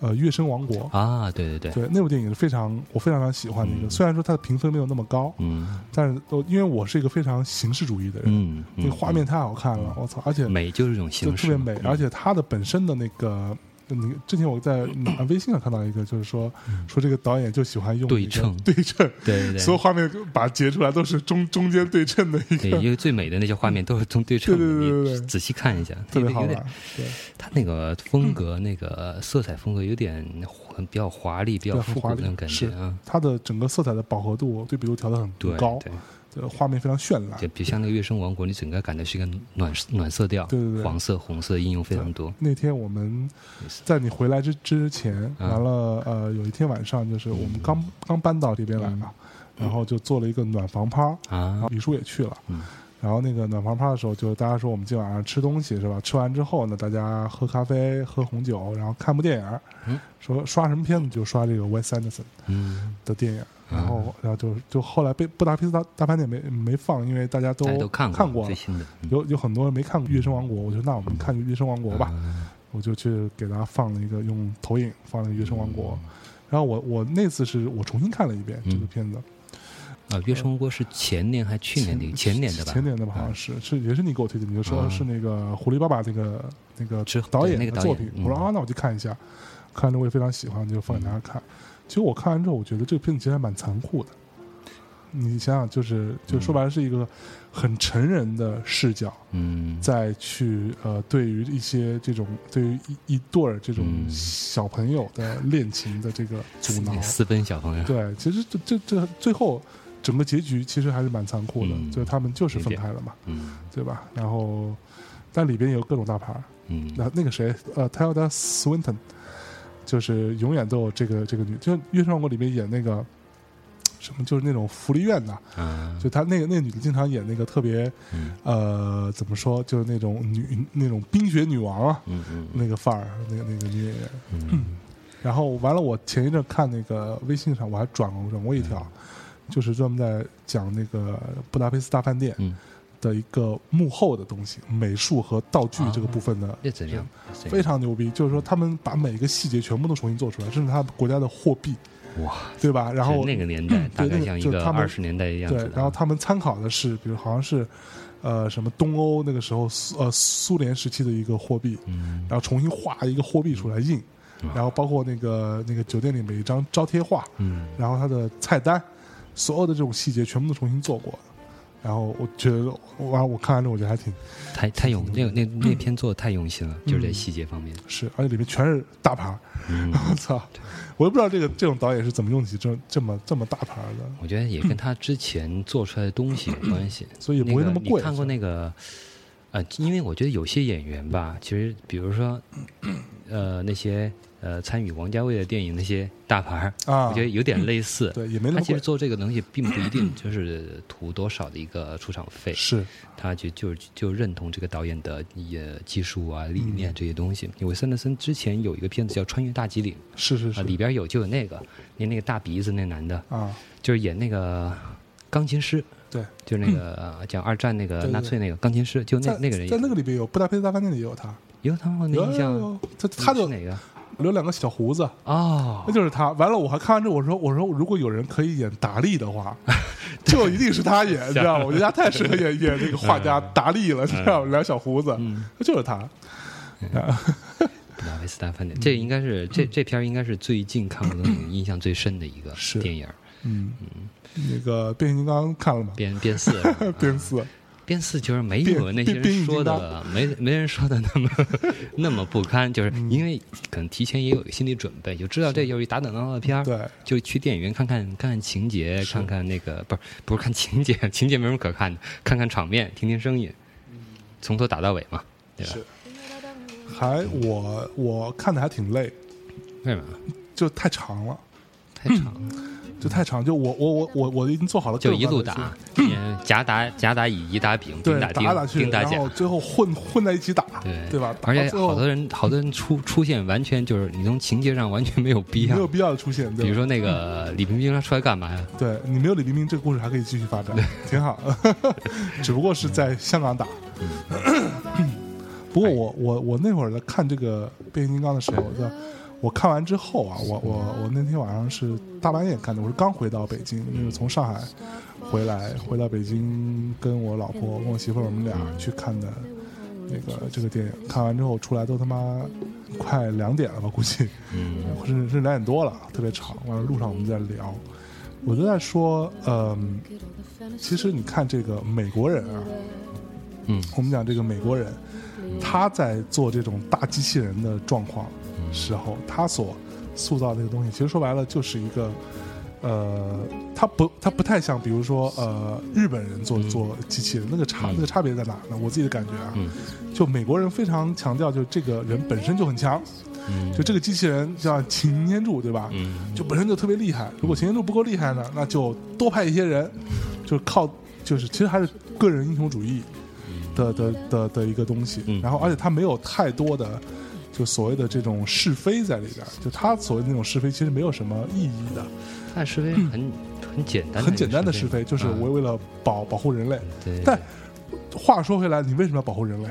呃《月升王国》。啊，对对对，对，那部电影是非常我非常非常喜欢的一个，嗯虽然说它的评分没有那么高，嗯但是都因为我是一个非常形式主义的人，嗯，那个画面太好看了，我操！而且嗯美就是一种形式嘛，特别美，嗯而且它的本身的那个，你之前我在嗯微信上看到一个，就是说说这个导演就喜欢用对称。对称，对对对，所有画面把它截出来都是中中间对称的一对，个，因为最美的那些画面都是从对称的，对对对对对你仔细看一下，特别好玩。对，他那个风格、那个色彩风格有点很比较华丽、比较复古那种感觉是啊。它的整个色彩的饱和度对比度调的很对很高，画面非常绚烂就。比如像那个《月升王国》，你整个感觉是一个暖暖色调，对对对黄色、红色应用非常多。那天我们在你回来之之前，嗯完了呃，有一天晚上就是我们刚刚搬到这边来嘛，然后就做了一个暖房趴，然啊后，李叔也去了。嗯然后那个暖房趴的时候，就大家说我们今晚上吃东西是吧？吃完之后呢，大家喝咖啡、喝红酒，然后看部电影。嗯说刷什么片子就刷这个 Wes Anderson 嗯，的电影。然后，然后就就后来被布达佩斯大大饭店没没放，因为大家都看看过了。有有很多人没看过《月升王国》，我就那我们看《月升王国》吧，啊我就去给大家放了一个用投影放了《月升王国》，嗯然后我我那次是我重新看了一遍嗯这个片子，啊，《月升王国》是前年还去年的？前年的吧？前年的吧，好像是是也是你给我推荐，你就说啊是那个狐狸爸爸那个那个导演那个作品，我说嗯啊，那我去看一下，看着我也非常喜欢，就放给大家看。其实我看完之后，我觉得这个片子其实还蛮残酷的。你想想，就是就说白了是一个很成人的视角，嗯，再去呃，对于一些这种对于一一对儿这种嗯。小朋友的恋情的这个阻挠，私奔小朋友，对，其实这这这最后整个结局其实还是蛮残酷的，嗯。就是他们就是分开了嘛，嗯。对吧？然后但里边有各种大牌儿，嗯。那那个谁呃，Tilda Swinton，就是永远都有这个这个女，就《月升王国》里面演那个什么，就是那种福利院的，啊，就她那个那个女的经常演那个特别嗯。呃怎么说，就是那种女那种冰雪女王啊，嗯嗯那个范儿，那个那个女演员。嗯。然后完了，我前一阵看那个微信上，我还转过转过一条，就是专门在讲那个布达佩斯大饭店。嗯，的一个幕后的东西，美术和道具这个部分的这怎样？非常牛逼。就是说，他们把每一个细节全部都重新做出来，甚至他们国家的货币，哇，对吧？然后是那个年代大概像一个二十年代的样对然后他们参考的是，比如好像是呃什么东欧那个时候苏呃苏联时期的一个货币，嗯然后重新画一个货币出来印，嗯然后包括那个那个酒店里每一张招贴画，嗯然后它的菜单，所有的这种细节全部都重新做过的。然后我觉得，完我看完之后我觉得还挺太太用那个那那篇做的太用心了，就是在嗯细节方面。是，而且里面全是大牌 我操！我也不知道这个这种导演是怎么用起这这么这么大牌儿的，我觉得也跟他之前做出来的东西有关系，所以也不会那么贵。看过那个？呃，因为我觉得有些演员吧，其实比如说，呃，那些呃参与王家卫的电影那些大牌儿，啊。我觉得有点类似。对，也没那么贵，他其实做这个东西并不一定 就是图多少的一个出场费，是。他就就就认同这个导演的也技术啊、理念嗯。这些东西。因为森德森之前有一个片子叫《穿越大吉岭》啊，是是。是里边有就有那个那那个大鼻子那男的，啊，就是演那个钢琴师，对，就是那个呃 讲二战那个纳粹那个钢琴师，就那那个人在那个里边有《布达佩斯大饭店》里也有他，有他吗？那印象，他他就是哪个？留两个小胡子，啊。那，就是他。完了，我还看完之后，我说我说如果有人可以演达利的话，就一定是他演，你知道吗？我觉得他太适合演演那个画家达利了，你知道吗？两小胡子，嗯，就是他。啊布达佩斯大饭店，这应该是这这片儿应该是最近看过的印象最深的一个电影嗯。嗯，那个变形金刚看了吗？变变四，变四 变四就是没有那些人说的，没没人说的那么那么不堪，就是嗯。因为可能提前也有个心理准备，就知道这又是一打打闹闹的片儿，对，就去电影院看看看看情节，看看那个不是不是看情节，情节没什么可看的，看看场面，听听声音，从头打到尾嘛，对吧？还我我看的还挺累，为什么？就太长了，太长了，就太长。就我我我我我已经做好了就一路打，嗯夹 打夹打乙，乙打丙，对丙打丁打打，去，丁打甲然后，最后混混在一起打，对对吧？而且好多人好多人出出现完全就是你从情节上完全没有必要没有，必要的出现，对比如说那个李冰冰他出来干嘛呀？对你没有李冰冰，这个故事还可以继续发展，挺好。只不过是在香港打。不过我我我那会儿在看这个变形金刚的时候，在我看完之后啊，我我我那天晚上是大半夜看的，我是刚回到北京，因为从上海回来，回到北京跟我老婆跟我媳妇儿我们俩去看的那个这个电影。看完之后出来都他妈快两点了吧，估计。嗯 甚至是两点多了，特别长。完了，路上我们在聊，我就在说，嗯、其实你看这个美国人啊，嗯我们讲这个美国人，他在做这种大机器人的状况时候，他所塑造的那个东西，其实说白了就是一个。呃，他不，他不太像，比如说，呃，日本人做做机器人，那个差，那个差别在哪呢？我自己的感觉啊，嗯就美国人非常强调，就这个人本身就很强，嗯就这个机器人叫擎天柱，对吧？嗯就本身就特别厉害。如果擎天柱不够厉害呢，那就多派一些人，就是靠，就是其实还是个人英雄主义的的的的一个东西。嗯然后，而且他没有太多的。就所谓的这种是非在里边，就他所谓的那种是非，其实没有什么意义的，但是非很很简单很简单的是非，就是我为为了保保护人类。对，但话说回来，你为什么要保护人类？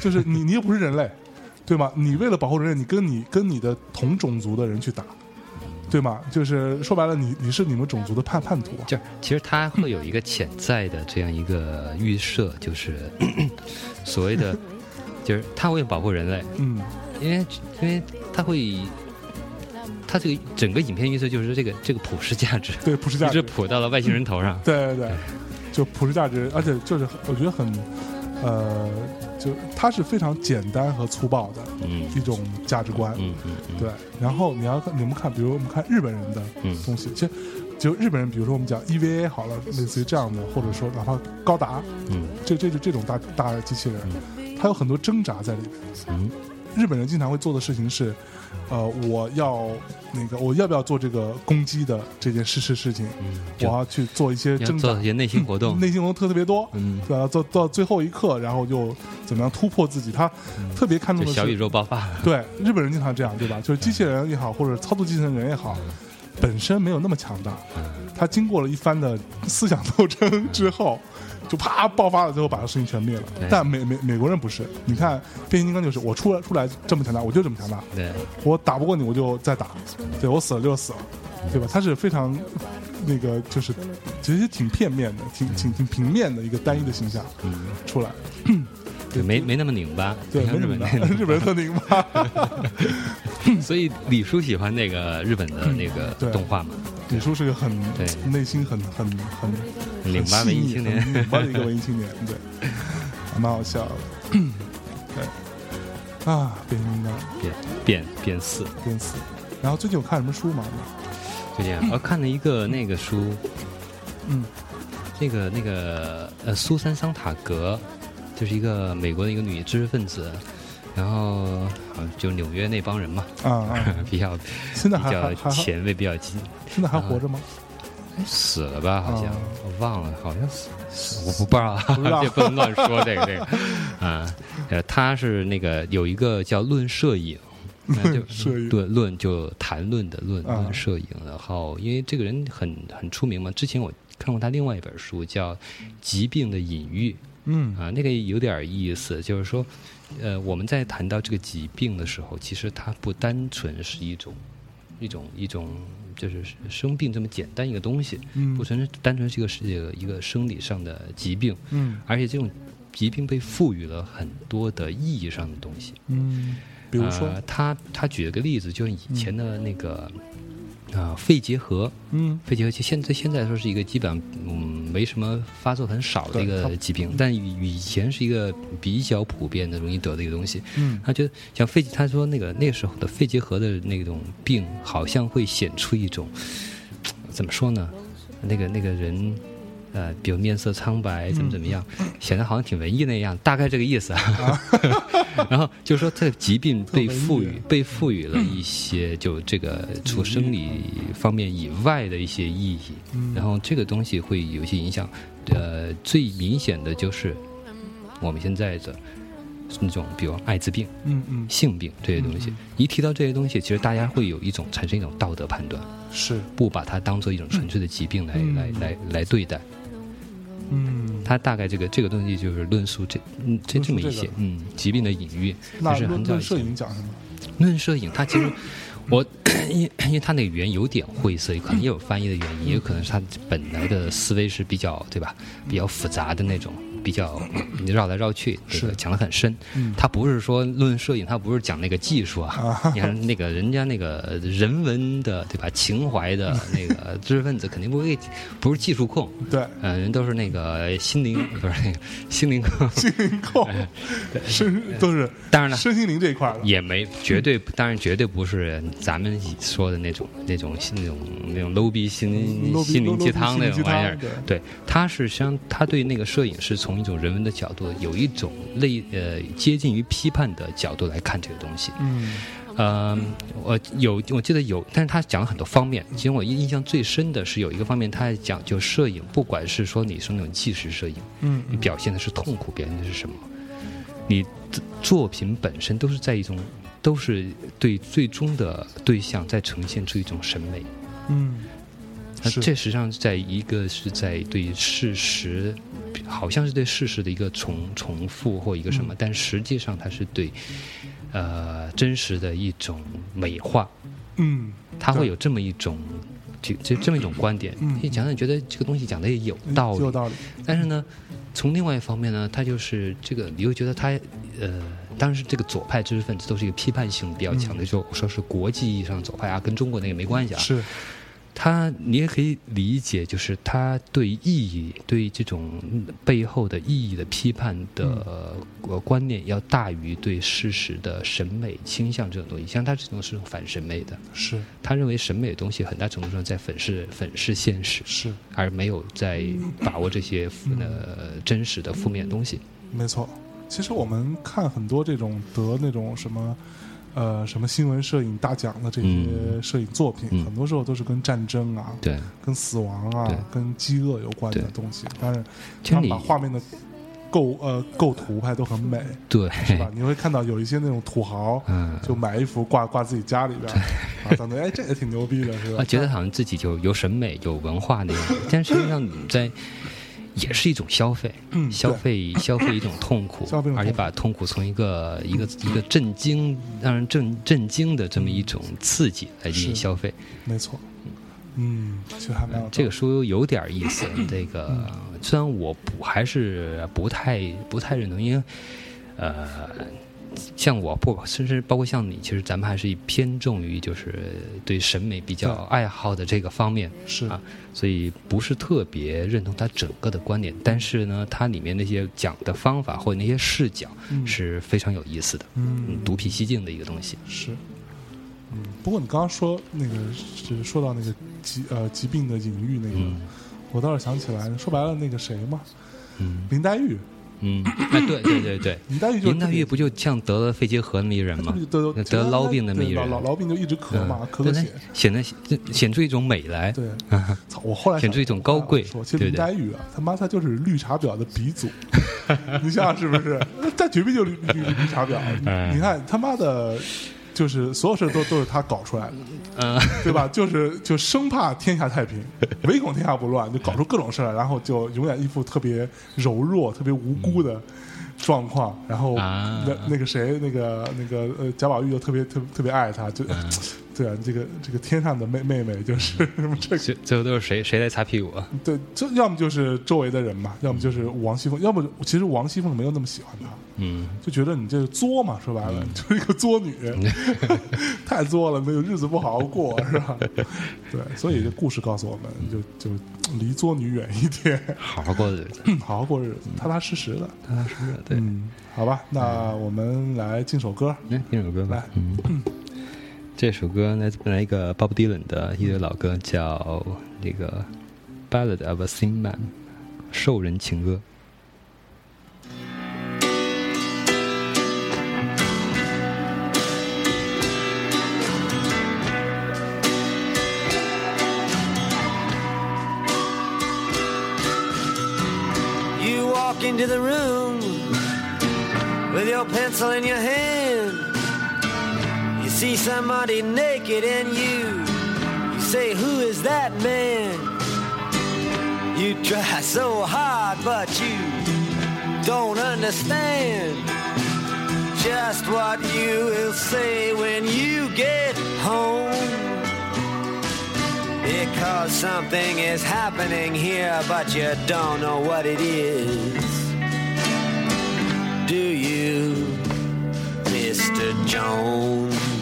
就是你你又不是人类，对吗？你为了保护人类，你跟你跟你的同种族的人去打，对吗？就是说白了，你你是你们种族的叛叛徒啊。就其实他会有一个潜在的这样一个预设，就是 所谓的，就是它为了保护人类，嗯，因为因为它会，它这个整个影片预测就是这个这个普世价值对，普世价一直值，普到了外星人头上，对对对，就普世价值，而且就是我觉得很，呃，就它是非常简单和粗暴的嗯。一种价值观。嗯嗯嗯，对，然后你要你们看，比如我们看日本人的嗯东西，其实就日本人，比如说我们讲 EVA 好了，类似于这样的，或者说哪怕高达，嗯。这这就这种大大机器人，它有很多挣扎在里面。嗯日本人经常会做的事情是，呃，我要那个我要不要做这个攻击的这件事事事情，嗯，我要去做一些要挣扎做一，些内心活动，内心活动特特别多。嗯，对吧？到到最后一刻，然后就怎么样突破自己？他特别看重的是小宇是，宙爆发，对日本人经常这样，对吧？就是机器人也好，或者操作机器人也好，本身没有那么强大，嗯他经过了一番的思想斗争之后，就啪爆发了，最后把这事情全灭了。但美美美国人不是，你看变形金刚就是我出来出来这么强大，我就这么强大，对，我打不过你我就再打，对我死了就死了，对吧？他是非常那个就是其实挺片面的，挺挺挺平面的一个单一的形象嗯，出来。对，没没那么拧巴，像日本那的，日本人特拧巴。所以李叔喜欢那个日本的那个动画嘛，李叔是个很对。内心很很很很拧巴文艺细腻青年。拧巴的一个文艺青年，对，还蛮好笑的。对，啊，变形金刚。变变变四。变四。然后最近有看什么书吗？就这样，我看了一个那个书，嗯，那个那个呃，苏珊·桑塔格，就是一个美国的一个女知识分子，然后就纽约那帮人嘛，啊啊！比较现在比较前卫，比较激现在还活着吗？哎死了吧？好像、啊我忘了，好像死，死我不不知道，不知道这不能乱说这个这个啊。呃，他是那个有一个叫论摄影。那就摄影对论就谈论的论啊论摄影，然后因为这个人很很出名嘛，之前我看过他另外一本书叫《疾病的隐喻》，嗯啊，那个有点意思，就是说，呃，我们在谈到这个疾病的时候，其实它不单纯是一种一种一种就是生病这么简单一个东西，嗯不纯是单纯是一个是一个一个生理上的疾病，嗯而且这种疾病被赋予了很多的意义上的东西。嗯，比如说呃，他他举了个例子，就是以前的那个。啊，肺结核，嗯肺结核其实现在现在说是一个基本上嗯没什么发作很少的一个疾病，但以以前是一个比较普遍的容易得的一个东西。嗯他觉得像肺，他说那个那个时候的肺结核的那种病，好像会显出一种怎么说呢？那个那个人。呃，比如面色苍白，怎么怎么样，显得好像挺文艺那样，大概这个意思。然后就是说，这疾病被赋予被赋予了一些就这个除生理方面以外的一些意义，嗯然后这个东西会有一些影响。呃，最明显的就是我们现在的那种，比如艾滋病、嗯嗯性病这些东西嗯，一提到这些东西，其实大家会有一种产生一种道德判断，是不把它当做一种纯粹的疾病来嗯来来来对待。嗯，他大概这个这个东西就是论述这嗯这这么一些嗯疾病的隐喻，那就是很早以前。影讲什么？论摄影，他其实我因 因为他那个语言有点晦涩，可能也有翻译的原因，也有可能是他本来的思维是比较对吧，比较复杂的那种，比较你绕来绕去，这个是讲的很深。嗯它不是说论摄影，他不是讲那个技术啊，啊，你看那个人家那个人文的对吧，情怀的 那个知识分子肯定不会不是技术控，对，嗯、人都是那个心灵不是那个 心灵控，心灵控，身都是当然了。身心灵这一块儿。也没绝对，当然绝对不是咱们说的那种、那种、那种、那种 low 逼心心灵鸡汤那种玩意儿。对，他是实际上他对那个摄影是从一种人文的角度，有一种类呃接近于批判的角度来看这个东西。嗯呃，我有我记得有，但是他讲了很多方面。其实我印象最深的是有一个方面，他讲就摄影，不管是说你是那种纪实摄影，嗯你表现的是痛苦，表现的是什么？你的作品本身都是在一种，都是对最终的对象在呈现出一种审美。嗯，那这实际上是在一个是在对事实，好像是对事实的一个重重复或一个什么，嗯但实际上它是对呃真实的一种美化。嗯，他会有这么一种。这这这么一种观点，嗯你讲讲觉得这个东西讲的也有道理，有道理。但是呢，从另外一方面呢，他就是这个，你又觉得他，呃，当然是这个左派知识分子都是一个批判性比较强的，就说是国际意义上的左派啊，跟中国那个没关系啊。是，他你也可以理解，就是他对意义、对这种背后的意义的批判的呃观念，要大于对事实的审美倾向这种东西。像他这种是反审美的，是他认为审美的东西很大程度上在粉饰粉饰现实。是，而没有在把握这些负呃真实的负面的东西。没错。其实我们看很多这种得那种什么。呃，什么新闻摄影大奖的这些嗯摄影作品，嗯很多时候都是跟战争啊、对，跟死亡对啊、跟饥饿有关的东西。但是他们把画面的构呃构图拍都很美，对，是吧？你会看到有一些那种土豪，嗯，就买一幅挂挂自己家里边儿，啊，感觉 哎这也挺牛逼的，是吧啊，？觉得好像自己就有审美、有文化那样，但实际上你在。也是一种消费，嗯消费 消费一种痛苦而且把痛苦从一个一个一个震惊，让人震震惊的这么一种刺激来进行消费。没错，嗯，这个书有点意思。这个虽然我不还是不太不太认同，因为呃，像我不甚至包括像你，其实咱们还是偏重于就是对审美比较爱好的这个方面，是。啊所以不是特别认同他整个的观点。但是呢，它里面那些讲的方法或者那些视角嗯。是非常有意思的，嗯，嗯独辟蹊径的一个东西。是，嗯，不过你刚刚说那个就是说到那个疾呃疾病的隐喻那个，嗯。我倒是想起来，说白了那个谁嘛，嗯。林黛玉嗯，哎，对对对对，林黛玉就林黛玉不就像得了肺结核那么一人吗？得得痨病那么一人老痨痨痨病就一直咳嘛，咳咳血。显得显出一种美来。对，操！我后来想显出一种高贵说林黛玉啊，他妈她就是绿茶婊的鼻祖，你想想是不是？他绝壁就绿绿绿茶婊。哎你看他妈的，就是所有事都都是他搞出来的，嗯，对吧？就是就生怕天下太平，唯恐天下不乱，就搞出各种事来，然后就永远一副特别柔弱、特别无辜的状况。然后啊那那个谁，那个那个呃贾宝玉就特别特别特别爱他，就嗯对啊，这个这个天上的妹妹妹就是什么这个。最最后都是谁谁在擦屁股啊？对，这要么就是周围的人嘛，要么就是王熙凤，要么其实王熙凤没有那么喜欢她，嗯，就觉得你这个作嘛，说白了、就是一个作女，太作了，那个日子不好好过，是吧？对，所以这故事告诉我们，就就离作女远一点，好好过日子，好好过日子，踏踏实实的。踏踏实实的。对，嗯，好吧，那我们来进首歌，来听首歌吧来。这首歌来自来一个 Bob Dylan 的一首老歌，叫那个《Ballad of a Thin Man》，兽人情歌。You walk into the room with your pencil in your hand. See somebody naked and you, you say, Who is that man? You try so hard, but you don't understand just what you will say when you get home. Because something is happening here, but you don't know what it is. Do you, Mr. Jones?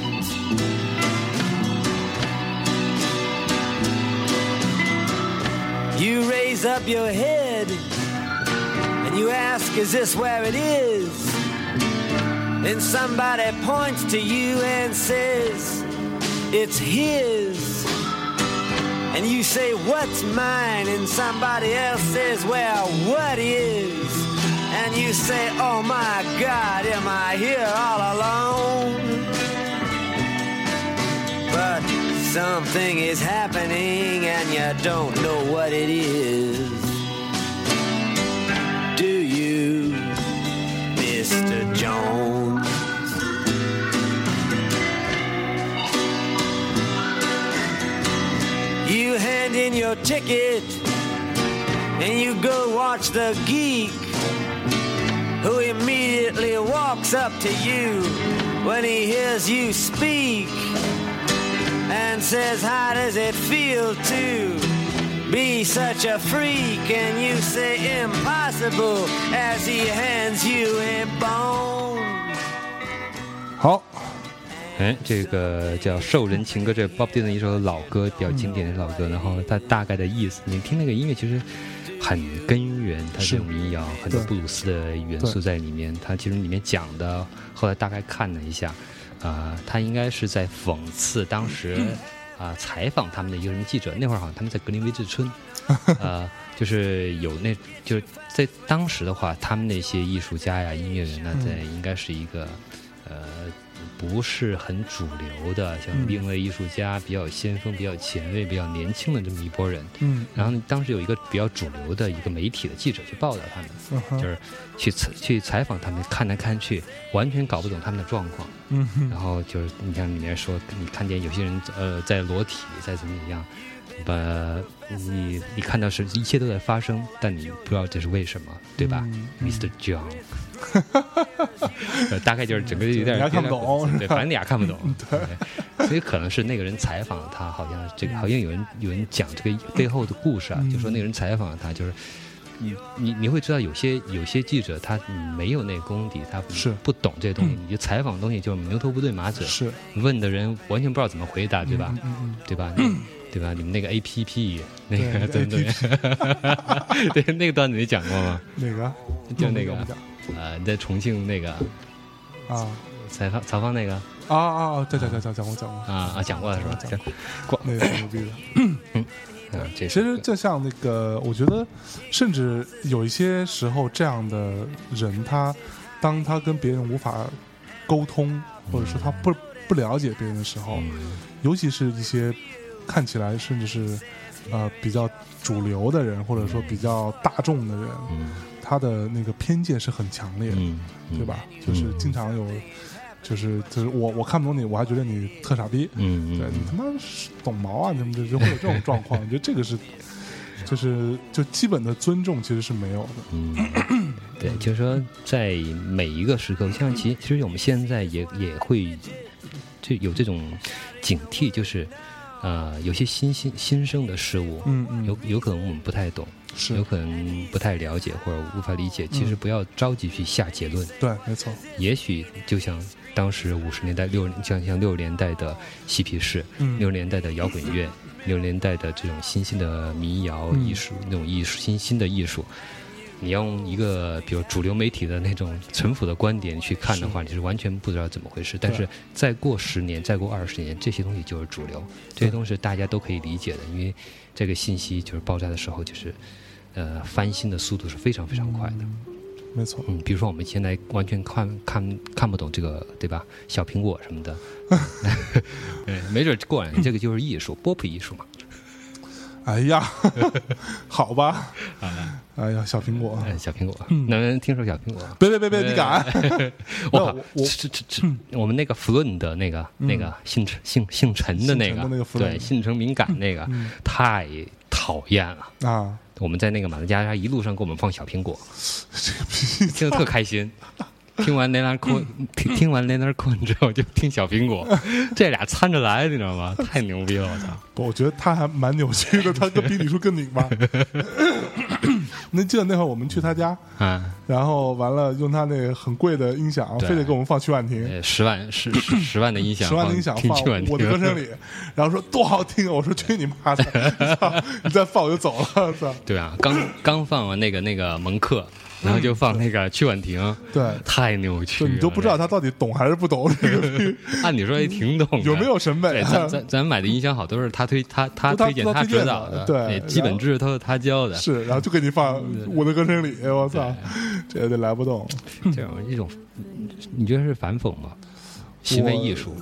You raise up your head and you ask, Is this where it is? Then somebody points to you and says, It's his. And you say, What's mine? And somebody else says, Well, what is? And you say, Oh my God, am I here all alone? But something is happening and you don't know what it is. Do you, Mr. Jones? You hand in your ticket and you go watch the geek who immediately walks up to you when he hears you speak and says, How does it feel to be such a freak? And you say, Impossible, as he hands you a bone. 好，哎，这个叫《兽人情歌》，这 Bob Dylan 一首老歌，比较经典的老歌。然后它大概的意思，你听那个音乐其实很根源，它是民谣，很多布鲁斯的元素在里面。它其实里面讲的，后来大概看了一下，啊、他应该是在讽刺当时 啊、采访他们的一个什么记者，那会儿好像他们在格林威治村，呃，就是有那就是在当时的话，他们那些艺术家呀、音乐人呢，嗯。在应该是一个呃不是很主流的，像嗯。另类艺术家比较先锋、比较前卫、比较年轻的这么一拨人。嗯然后呢当时有一个比较主流的一个媒体的记者去报道他们，嗯就是去采去采访他们，看来看去完全搞不懂他们的状况。嗯哼。然后就是你像里面说，你看见有些人呃在裸体，在怎么怎么样，把你你看到是一切都在发生，但你不知道这是为什么，对吧、嗯 m r John，呃 大概就是整个有点你还看不懂对，反正你还看不懂，对，所以可能是那个人采访他，好像这个好像有人有人讲这个 背后的故事啊，嗯就说那个人采访他就是。你你你会知道有些有些记者他没有那功底，他不是不懂这东西，你就采访东西就是牛头不对马嘴，是，问的人完全不知道怎么回答，对吧？对吧？你 对吧？你们那个 A P P 那个对对对对，那个段子你讲过吗？嗯，哪个？就那个呃，在重庆那个啊采访采访那个啊啊！啊！讲讲讲讲讲过讲过，啊啊讲过了是吧？讲讲过那个牛逼的。啊，这其实就像那个，我觉得，甚至有一些时候，这样的人，他当他跟别人无法沟通，或者说他不不了解别人的时候，嗯尤其是一些看起来甚至是呃比较主流的人，或者说比较大众的人，嗯他的那个偏见是很强烈的，嗯，对吧？就是经常有，就是就是我我看不懂你，我还觉得你特傻逼，嗯？嗯，对你他妈懂毛啊！你们就就会有这种状况，我觉得这个是，就是就基本的尊重其实是没有的。嗯，对，就是说，在每一个时刻，像其其实我们现在也也会就有这种警惕，就是呃，有些新新新生的事物，嗯嗯，有有可能我们不太懂，是有可能不太了解或者无法理解。其实不要着急去下结论，对，没错，也许就像当时五十年代六像像六十年代的嬉皮士，嗯。六十年代的摇滚乐，六十年代的这种新兴的民谣嗯。艺术，那种艺术新兴的艺术，你要用一个比如主流媒体的那种陈腐的观点去看的话，你是完全不知道怎么回事。但是再过十年，再过二十年，这些东西就是主流，这些东西大家都可以理解的，因为这个信息就是爆炸的时候，就是呃翻新的速度是非常非常快的。没错，嗯，比如说我们现在完全看看看不懂这个，对吧？小苹果什么的，对，没准过两年这个就是艺术，波普艺术嘛。哎呀，好吧，哎呀，小苹果，哎，小苹果，能不能听说小苹果？别别别别，你敢？我靠我，我这这这，我们那个弗伦的那个那个姓陈姓姓陈的那个对，姓陈敏感那个，太讨厌了。啊，我们在那个马达加斯加一路上给我们放小苹果，听得特开心。听完雷纳昆，听听完雷纳昆之后就听小苹果，这俩掺着来，你知道吗？太牛逼了，我操！我觉得他还蛮扭曲的，他跟比李叔更拧巴。那记得那会儿我们去他家，嗯，然后完了用他那很贵的音响，非得给我们放曲婉婷。呃，十万十十 十万的音响，十万的音响放我的歌声里，然后说多好听啊！我说去你妈的！你再放我就走了，操！对啊，刚刚放完那个那个蒙克，然后就放那个曲婉婷，对，太扭曲了，你都不知道他到底懂还是不懂这个剧，按理说也挺懂的，有没有审美，咱咱咱买的音箱好都是他推他他他推荐他指导的对基本知识都是他教的，是，然后就给你放我的歌声里，我操，这有点来不动。这种一种，你觉得是反讽吗？行为艺术，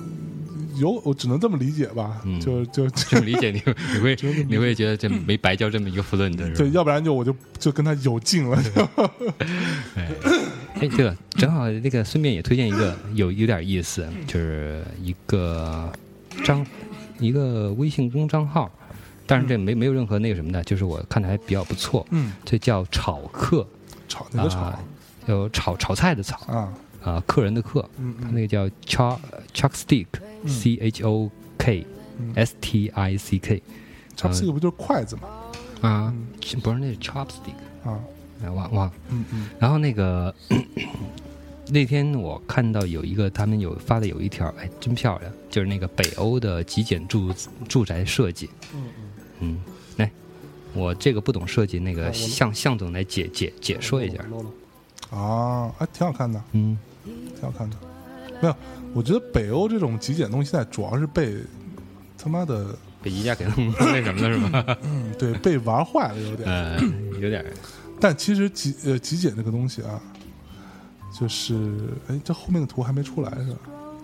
有，我只能这么理解吧，嗯就就 这么理解你你会你会觉得这没白教这么一个弗伦的是吧？对，要不然就我就就跟他有劲了。哎，哎，对了，正好那个顺便也推荐一个有有点意思，就是一个账一个微信公账号，但是这没没有任何那个什么的，就是我看着还比较不错，嗯，这叫炒客，炒哪个炒啊有炒炒菜的炒啊？啊，客人的客，嗯嗯它那个叫 chuck chuck stick，c h o k 嗯 s t i c k 差不就是筷子吗？啊嗯，不是那是 chopstick，啊，哎忘忘了。嗯嗯然后那个那天我看到有一个他们有发的有一条，哎，真漂亮，就是那个北欧的极简住住宅设计。嗯嗯，来，我这个不懂设计，那个向向总来解解解说一下。嗯。啊，还挺好看的，嗯挺好看的。没有，我觉得北欧这种极简东西现在主要是被他妈的，被宜家给弄那什么了是吧？嗯，对，被玩坏了有点。呃，有点但其实极呃极简这个东西啊，就是哎，这后面的图还没出来是吧？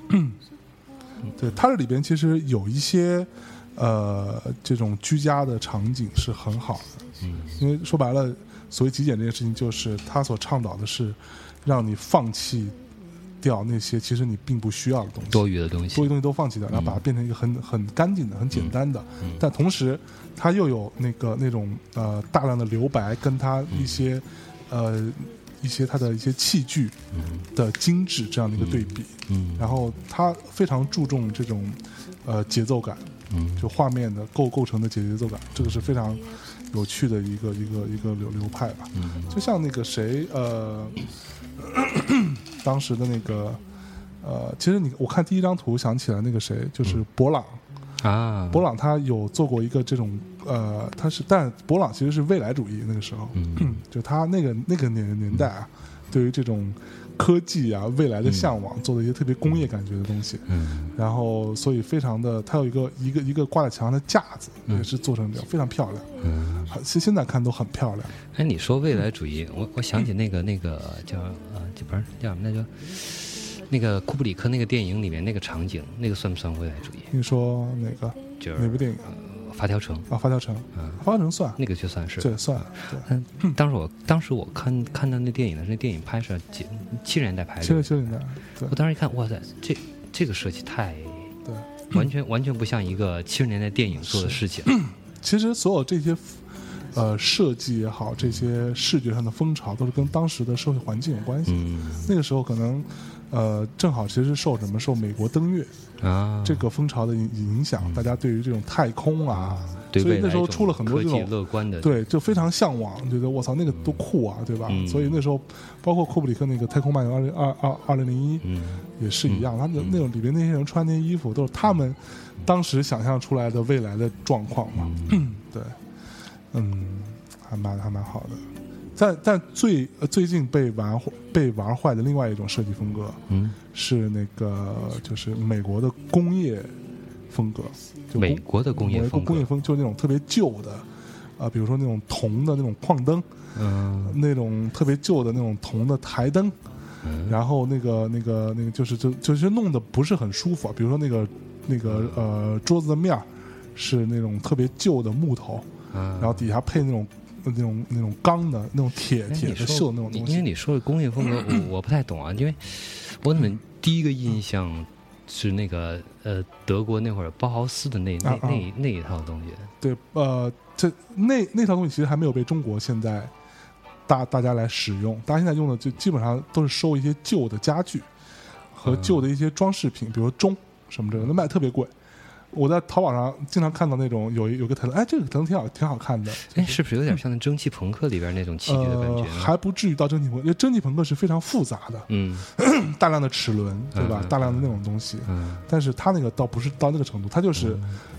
对，它这里边其实有一些呃这种居家的场景是很好的，嗯因为说白了，所谓极简这件事情，就是它所倡导的是让你放弃掉那些其实你并不需要的东西，多余的东西。多余。东西都放弃掉，然后把它变成一个很很干净的、很简单的，嗯但同时它又有那个那种呃大量的留白，跟它一些、呃一些它的一些器具嗯的精致这样的一个对比，嗯然后它非常注重这种呃节奏感，嗯。就画面的构构成的节节奏感，这个是非常有趣的一个一个一个流流派吧。嗯。就像那个谁呃，当时的那个呃，其实你我看第一张图想起来那个谁，就是博朗。啊，博朗他有做过一个这种呃，他是但博朗其实是未来主义那个时候，嗯就他那个那个年年代啊，对于这种科技啊、未来的向往，做的一些特别工业感觉的东西。嗯然后，所以非常的，它有一个一个一个挂在墙上的架子，也是做成这样，非常漂亮。嗯。很现现在看都很漂亮。哎，你说未来主义，我我想起那个那个叫呃，这不是叫什么来着？那个库布里克那个电影里面那个场景，那个算不算未来主义？你说哪个就是哪部电影呃发条城，啊？发条城，嗯，发条城算，那个就算是。对，算，对。嗯，当时我当时我看看到那电影的时候，那电影拍摄几七十年代拍七十的，七十年代，对我当时一看，哇塞，这这个设计太对。完全完全不像一个七十年代电影做的事情。其实所有这些呃设计也好，这些视觉上的风潮，都是跟当时的社会环境有关系。嗯那个时候可能呃正好其实是受什么受美国登月啊，这个风潮的影影响，大家对于这种太空啊，对所以那时候出了很多这种乐观的，对，就非常向往，觉得我操那个多酷啊，对吧？嗯所以那时候包括库布里克那个《太空漫游二零二二二零零一》嗯也是一样，他们那种里边那些人穿那些衣服都是他们当时想象出来的未来的状况嘛。对，嗯，还蛮还蛮好的。但但最呃最近被玩被玩坏的另外一种设计风格嗯，是那个就是美国的工业风格，就美国的工业风格，工业风就是那种特别旧的，啊、比如说那种铜的那种矿灯，嗯那种特别旧的那种铜的台灯，嗯然后那个那个那个就是就就是弄得不是很舒服啊，比如说那个那个呃桌子的面儿是那种特别旧的木头，嗯，然后底下配那种那种那种钢的那种铁哎铁的锈的那种东西因为。你说的工业风格，我我不太懂啊，因为我怎么第一个印象是那个呃德国那会儿包豪斯的那那那那一套东西，对，呃，这那那套东西其实还没有被中国现在大大家来使用，大家现在用的就基本上都是收一些旧的家具和嗯旧的一些装饰品，比如钟什么之类的，那卖得特别贵。我在淘宝上经常看到那种有有个台灯，哎，这个台灯挺好，挺好看的。哎，是不是有点像那蒸汽朋克里边那种气质的感觉呃，还不至于到蒸汽朋克，因为蒸汽朋克是非常复杂的，嗯 大量的齿轮，对吧？大量的那种东西。嗯但是它那个倒不是到那个程度，它就是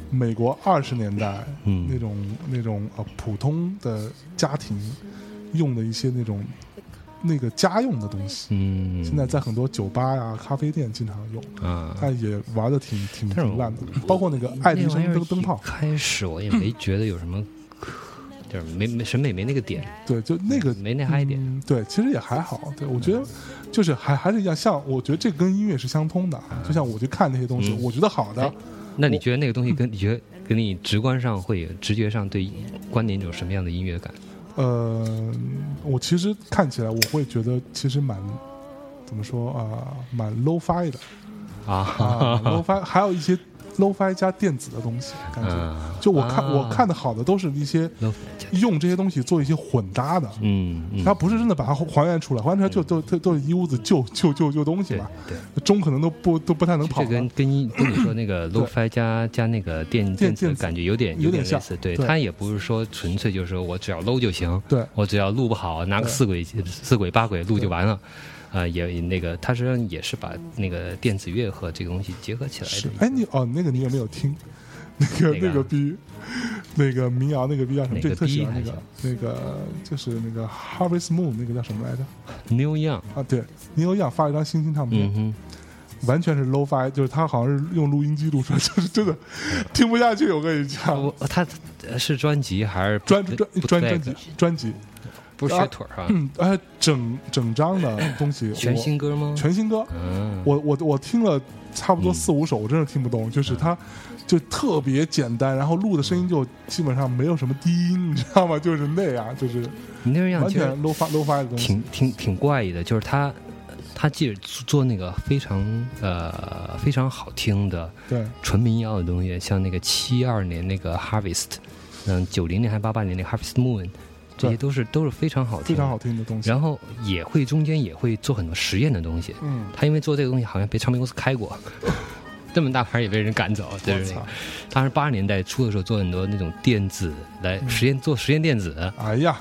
美国二十年代嗯那种那种呃普通的家庭用的一些那种那个家用的东西。嗯，现在在很多酒吧呀、咖啡店经常用，啊，但也玩的挺挺但是挺烂的，包括那个爱迪生灯灯泡，开始我也没觉得有什么，就是没没审美没那个点，对，就那个没那嗨点。嗯，对，其实也还好。对我觉得就是还还是一样，像我觉得这跟音乐是相通的，就像我去看那些东西，嗯我觉得好的哎，那你觉得那个东西跟你觉得跟你直观上会有直觉上对观点有什么样的音乐感？呃，我其实看起来我会觉得其实蛮怎么说啊、蛮 low fi 的。啊。啊，，low fi 还有一些 low fi 加电子的东西，感觉。嗯。就我看、啊。我看的好的都是一些用这些东西做一些混搭的，嗯嗯，它不是真的把它还原出来，还原出来就都都都是一屋子旧旧旧旧东西对嘛，对。钟可能都不都不太能跑这跟。跟一跟你说那个 low-fi 加加那个电电子感觉有点有点像点类似，对，对。它也不是说纯粹就是说我只要 low 就行，对。我只要录不好，拿个四轨四轨八轨录就完了，啊，也也那个，他实际上也是把那个电子乐和这个东西结合起来的，。是哎，你哦，那个你有没有听？那个那个逼，那个民谣那个逼叫什么？哪个特喜欢那个那个就是那个 Harvest Moon 那个叫什么来着？New Young，啊，对，Neil Young 发了一张新星唱片，嗯完全是 low fi，就是他好像是用录音机录出来，就是真的听不下去。我跟你，讲，我他呃是专辑还是专专专？专辑专辑，不是腿儿啊？嗯，哎，整整张的 东西，全我新歌吗？全新歌，嗯，我我我听了差不多嗯四五首，我真的听不懂，就是它就特别简单，然后录的声音就基本上没有什么低音，你知道吗？就是那样，就是你那样完全 low 发 low 发的东西。挺挺挺怪异的，就是他他即使做那个非常呃非常好听的对，纯民谣的东西，像那个七二年那个 Harvest，嗯，九零年还八八年那个 Harvest Moon，这些都是都是非常好听，非常好。听的东西。然后也会中间也会做很多实验的东西，嗯，他因为做这个东西好像被唱片公司开过。这么大牌也被人赶走，就我是那个操，他是八十年代初的时候做很多那种电子来嗯实验做实验电子，哎呀，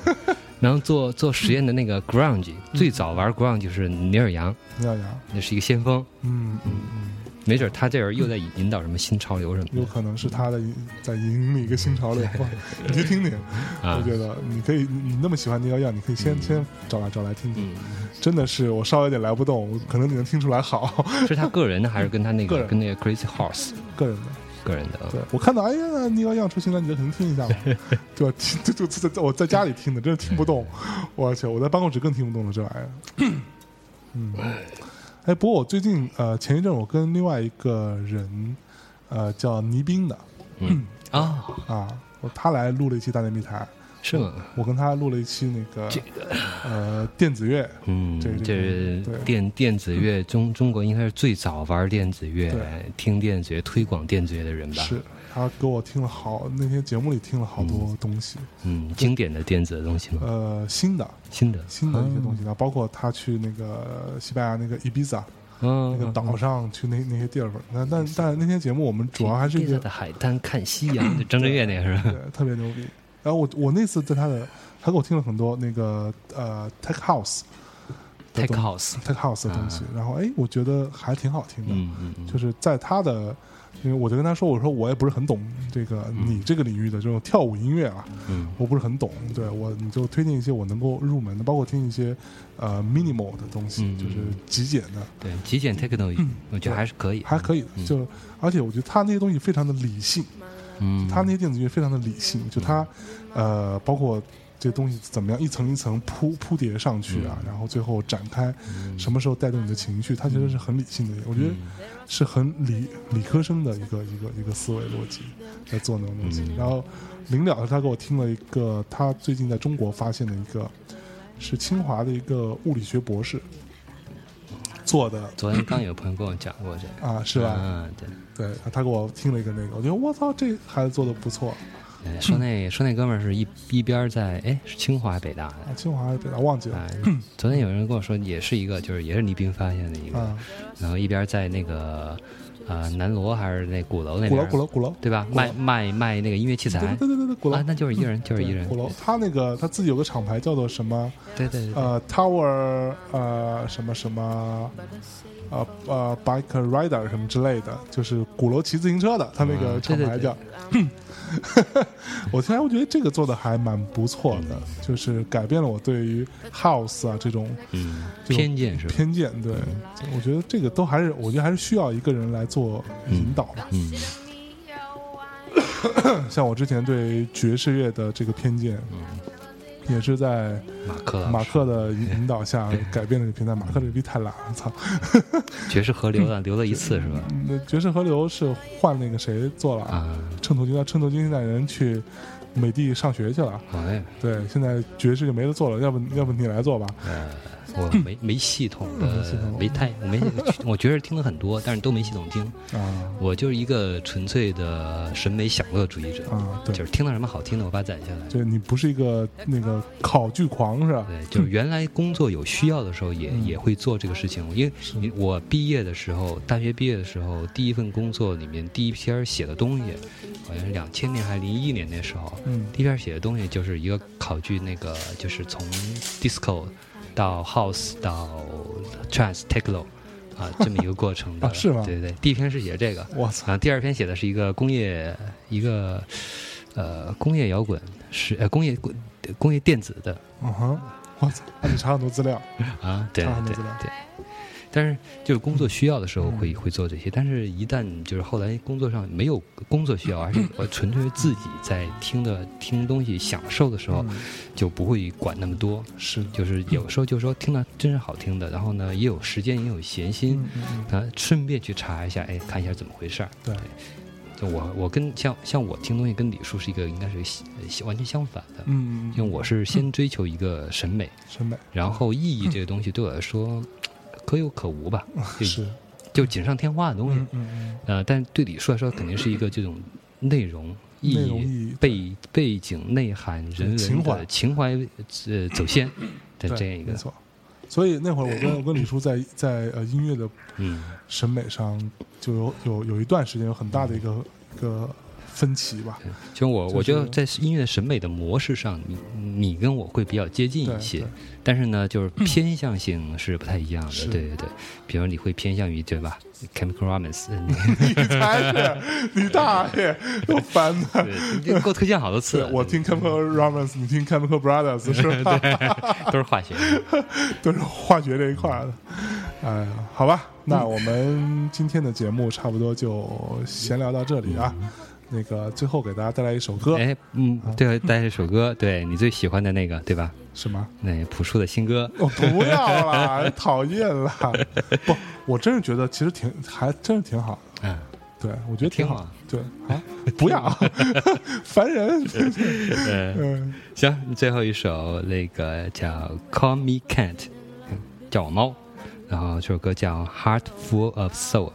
然后做做实验的那个 grunge，最早玩 grunge 就是尼尔杨，尼尔杨，那是一个先锋。嗯嗯嗯，没准他这人又在引引导什么新潮流什么的有可能是他的在引领一个新潮流吧，你去听听。啊我。觉得你可以，你你那么喜欢尼奥样，你可以先嗯先找来找来听听。嗯，真的是我稍微有点来不动，可能你能听出来好，是他个人的还是跟他那个跟那个 Crazy Horse 个人的。个人的？对我看到，哎呀，尼奥样出新专辑，可能听一下吧，对吧？听就就就在我在家里听的，真是听不动。我去，我在办公室更听不懂了这玩意儿。嗯，哎，不过我最近呃前一阵我跟另外一个人呃叫倪斌的嗯啊，啊，他来录了一期大内密谈，是吗？我跟他录了一期那个这呃电子乐，嗯，这是电电子乐中中国应该是最早玩电子乐对、听电子乐、推广电子乐的人吧？是他给我听了好那天节目里听了好多东西，嗯，经典的电子的东西吗？呃，新的。新的。新的一些东西，然后包括他去那个西班牙那个伊比萨嗯，那个岛上去那那些地方，那但但那天节目我们主要还是一个披萨的海滩看夕阳，就张震岳那个是吧？对特别牛逼。然后我我那次在他的，他给我听了很多那个呃 tech house tech House，tech house 的东西。啊，然后哎，我觉得还挺好听的，嗯嗯嗯，就是在他的。因为我就跟他说，我说我也不是很懂这个你这个领域的这种跳舞音乐啊，嗯。我不是很懂，对我你就推荐一些我能够入门的，包括听一些呃 minimal 的东西，嗯就是极简的，对，极简 techno，我觉得还是可以，还可以的。就而且我觉得他那些东西非常的理性，嗯，他那些电子乐非常的理性，就他呃包括这东西怎么样一层一层铺铺叠上去啊，然后最后展开，什么时候带动你的情绪，他其实是很理性的，我觉得是很理理科生的一个一个一个思维逻辑在做那种东西。嗯然后临了他给我听了一个他最近在中国发现的一个是清华的一个物理学博士做的昨天刚有朋友跟我讲过这个，啊，是吧？嗯，对。对，他给我听了一个那个，我觉得我操，这孩子做的不错哎说那说那哥们儿是一一边在哎是清华还是北大啊，的？清华还是北大忘记了啊，昨天有人跟我说也是一个，就是也是倪斌发现的一个，啊，然后一边在那个呃南锣还是那鼓楼那鼓楼，鼓楼鼓楼，对吧？卖卖卖那个音乐器材对对对对对，鼓楼啊，那就是一个人，就是一个人鼓，楼，他那个他自己有个厂牌叫做什么对对呃 Tower 呃什么什么呃呃 Bike Rider 什么之类的，就是鼓楼骑自行车的，他那个啊对对对厂牌叫。我现在，我觉得这个做的还蛮不错的，就是改变了我对于 house 啊这种嗯，偏见是？偏见。对，我觉得这个都还是，我觉得还是需要一个人来做引导吧。嗯 像我之前对爵士乐的这个偏见，也是在马克马克的引引导下改变了这个平台。马克这个逼太懒了，操！爵士河流了，流了一次是吧？那爵士河流是换那个谁做了啊？啊，秤头金，秤砣君现在人去美帝上学去了。好嘞，对，现在爵士就没得做了，要不要不你来做吧？呃，我没没系统的，没太我没，我觉得听了很多，但是都没系统听。啊我就是一个纯粹的审美享乐主义者，啊，就，是听到什么好听的，我把它攒下来。就你不是一个那个考据狂是吧？对，就是原来工作有需要的时候也，也、嗯会做这个事情。因为我毕业的时候，大学毕业的时候，第一份工作里面第一篇写的东西，好像是两千年还是零一年那时候，嗯第一篇写的东西就是一个考据那个，就是从 disco 到 house 到 trance techno 啊这么一个过程的。啊是吗对对对，第一篇是写这个，我操，然后第二篇写的是一个工业一个呃工业摇滚是呃工业工业电子的嗯哼，我操，那你查很多资料，啊，对对差很多资料对。但是就是工作需要的时候嗯。会、会做这些，但是一旦就是后来工作上没有工作需要，而是 我纯粹自己在听的听东西享受的时候，嗯。就不会管那么多。是，就是有时候就说听到真是好听的，然后呢也有时间也有闲心，嗯嗯嗯，啊，顺便去查一下，哎，看一下怎么回事儿。对，就我我跟像像我听东西跟李叔是一个应该是完全相反的，嗯，因为我是先追求一个审美，审美。然后意义这个东西对我来说可有可无吧，就是。就锦上添花的东西。呃，但对李叔来说肯定是一个这种内容意义。背背景内涵人文情怀。的情怀呃走线的 这样一个。没错。所以那会儿我跟我跟李叔在 在呃音乐的嗯。审美上就有有有一段时间有很大的一个一个分歧吧。其实我就是我觉得在音乐审美的模式上，你你跟我会比较接近一些但是呢，就是偏向性是不太一样的。对对对，比如你会偏向于对吧？Chemical Romance，嗯 你才是，你大爷，都烦的。你给我推荐好多次。我听 Chemical Romance，你听 Chemical Brothers 是吧？都是化学。都是化学这一块的。哎呀，好吧，那我们今天的节目差不多就闲聊到这里啊。那个最后给大家带来一首歌，哎，嗯，对，带来一首歌，对你最喜欢的那个，对吧？什么？那朴树的新歌，哦，不要啦，讨厌啦！不，我真是觉得其实挺，还真是挺好的。嗯，对，我觉得挺好挺好。对啊，不要，烦人。呃，嗯，行，最后一首那个叫《Call Me Cat》，嗯叫我猫，然后这首歌叫《Heart Full of Soul》。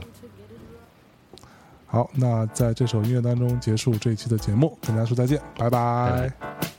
好，那在这首音乐当中结束这一期的节目，跟大家说再见，拜拜。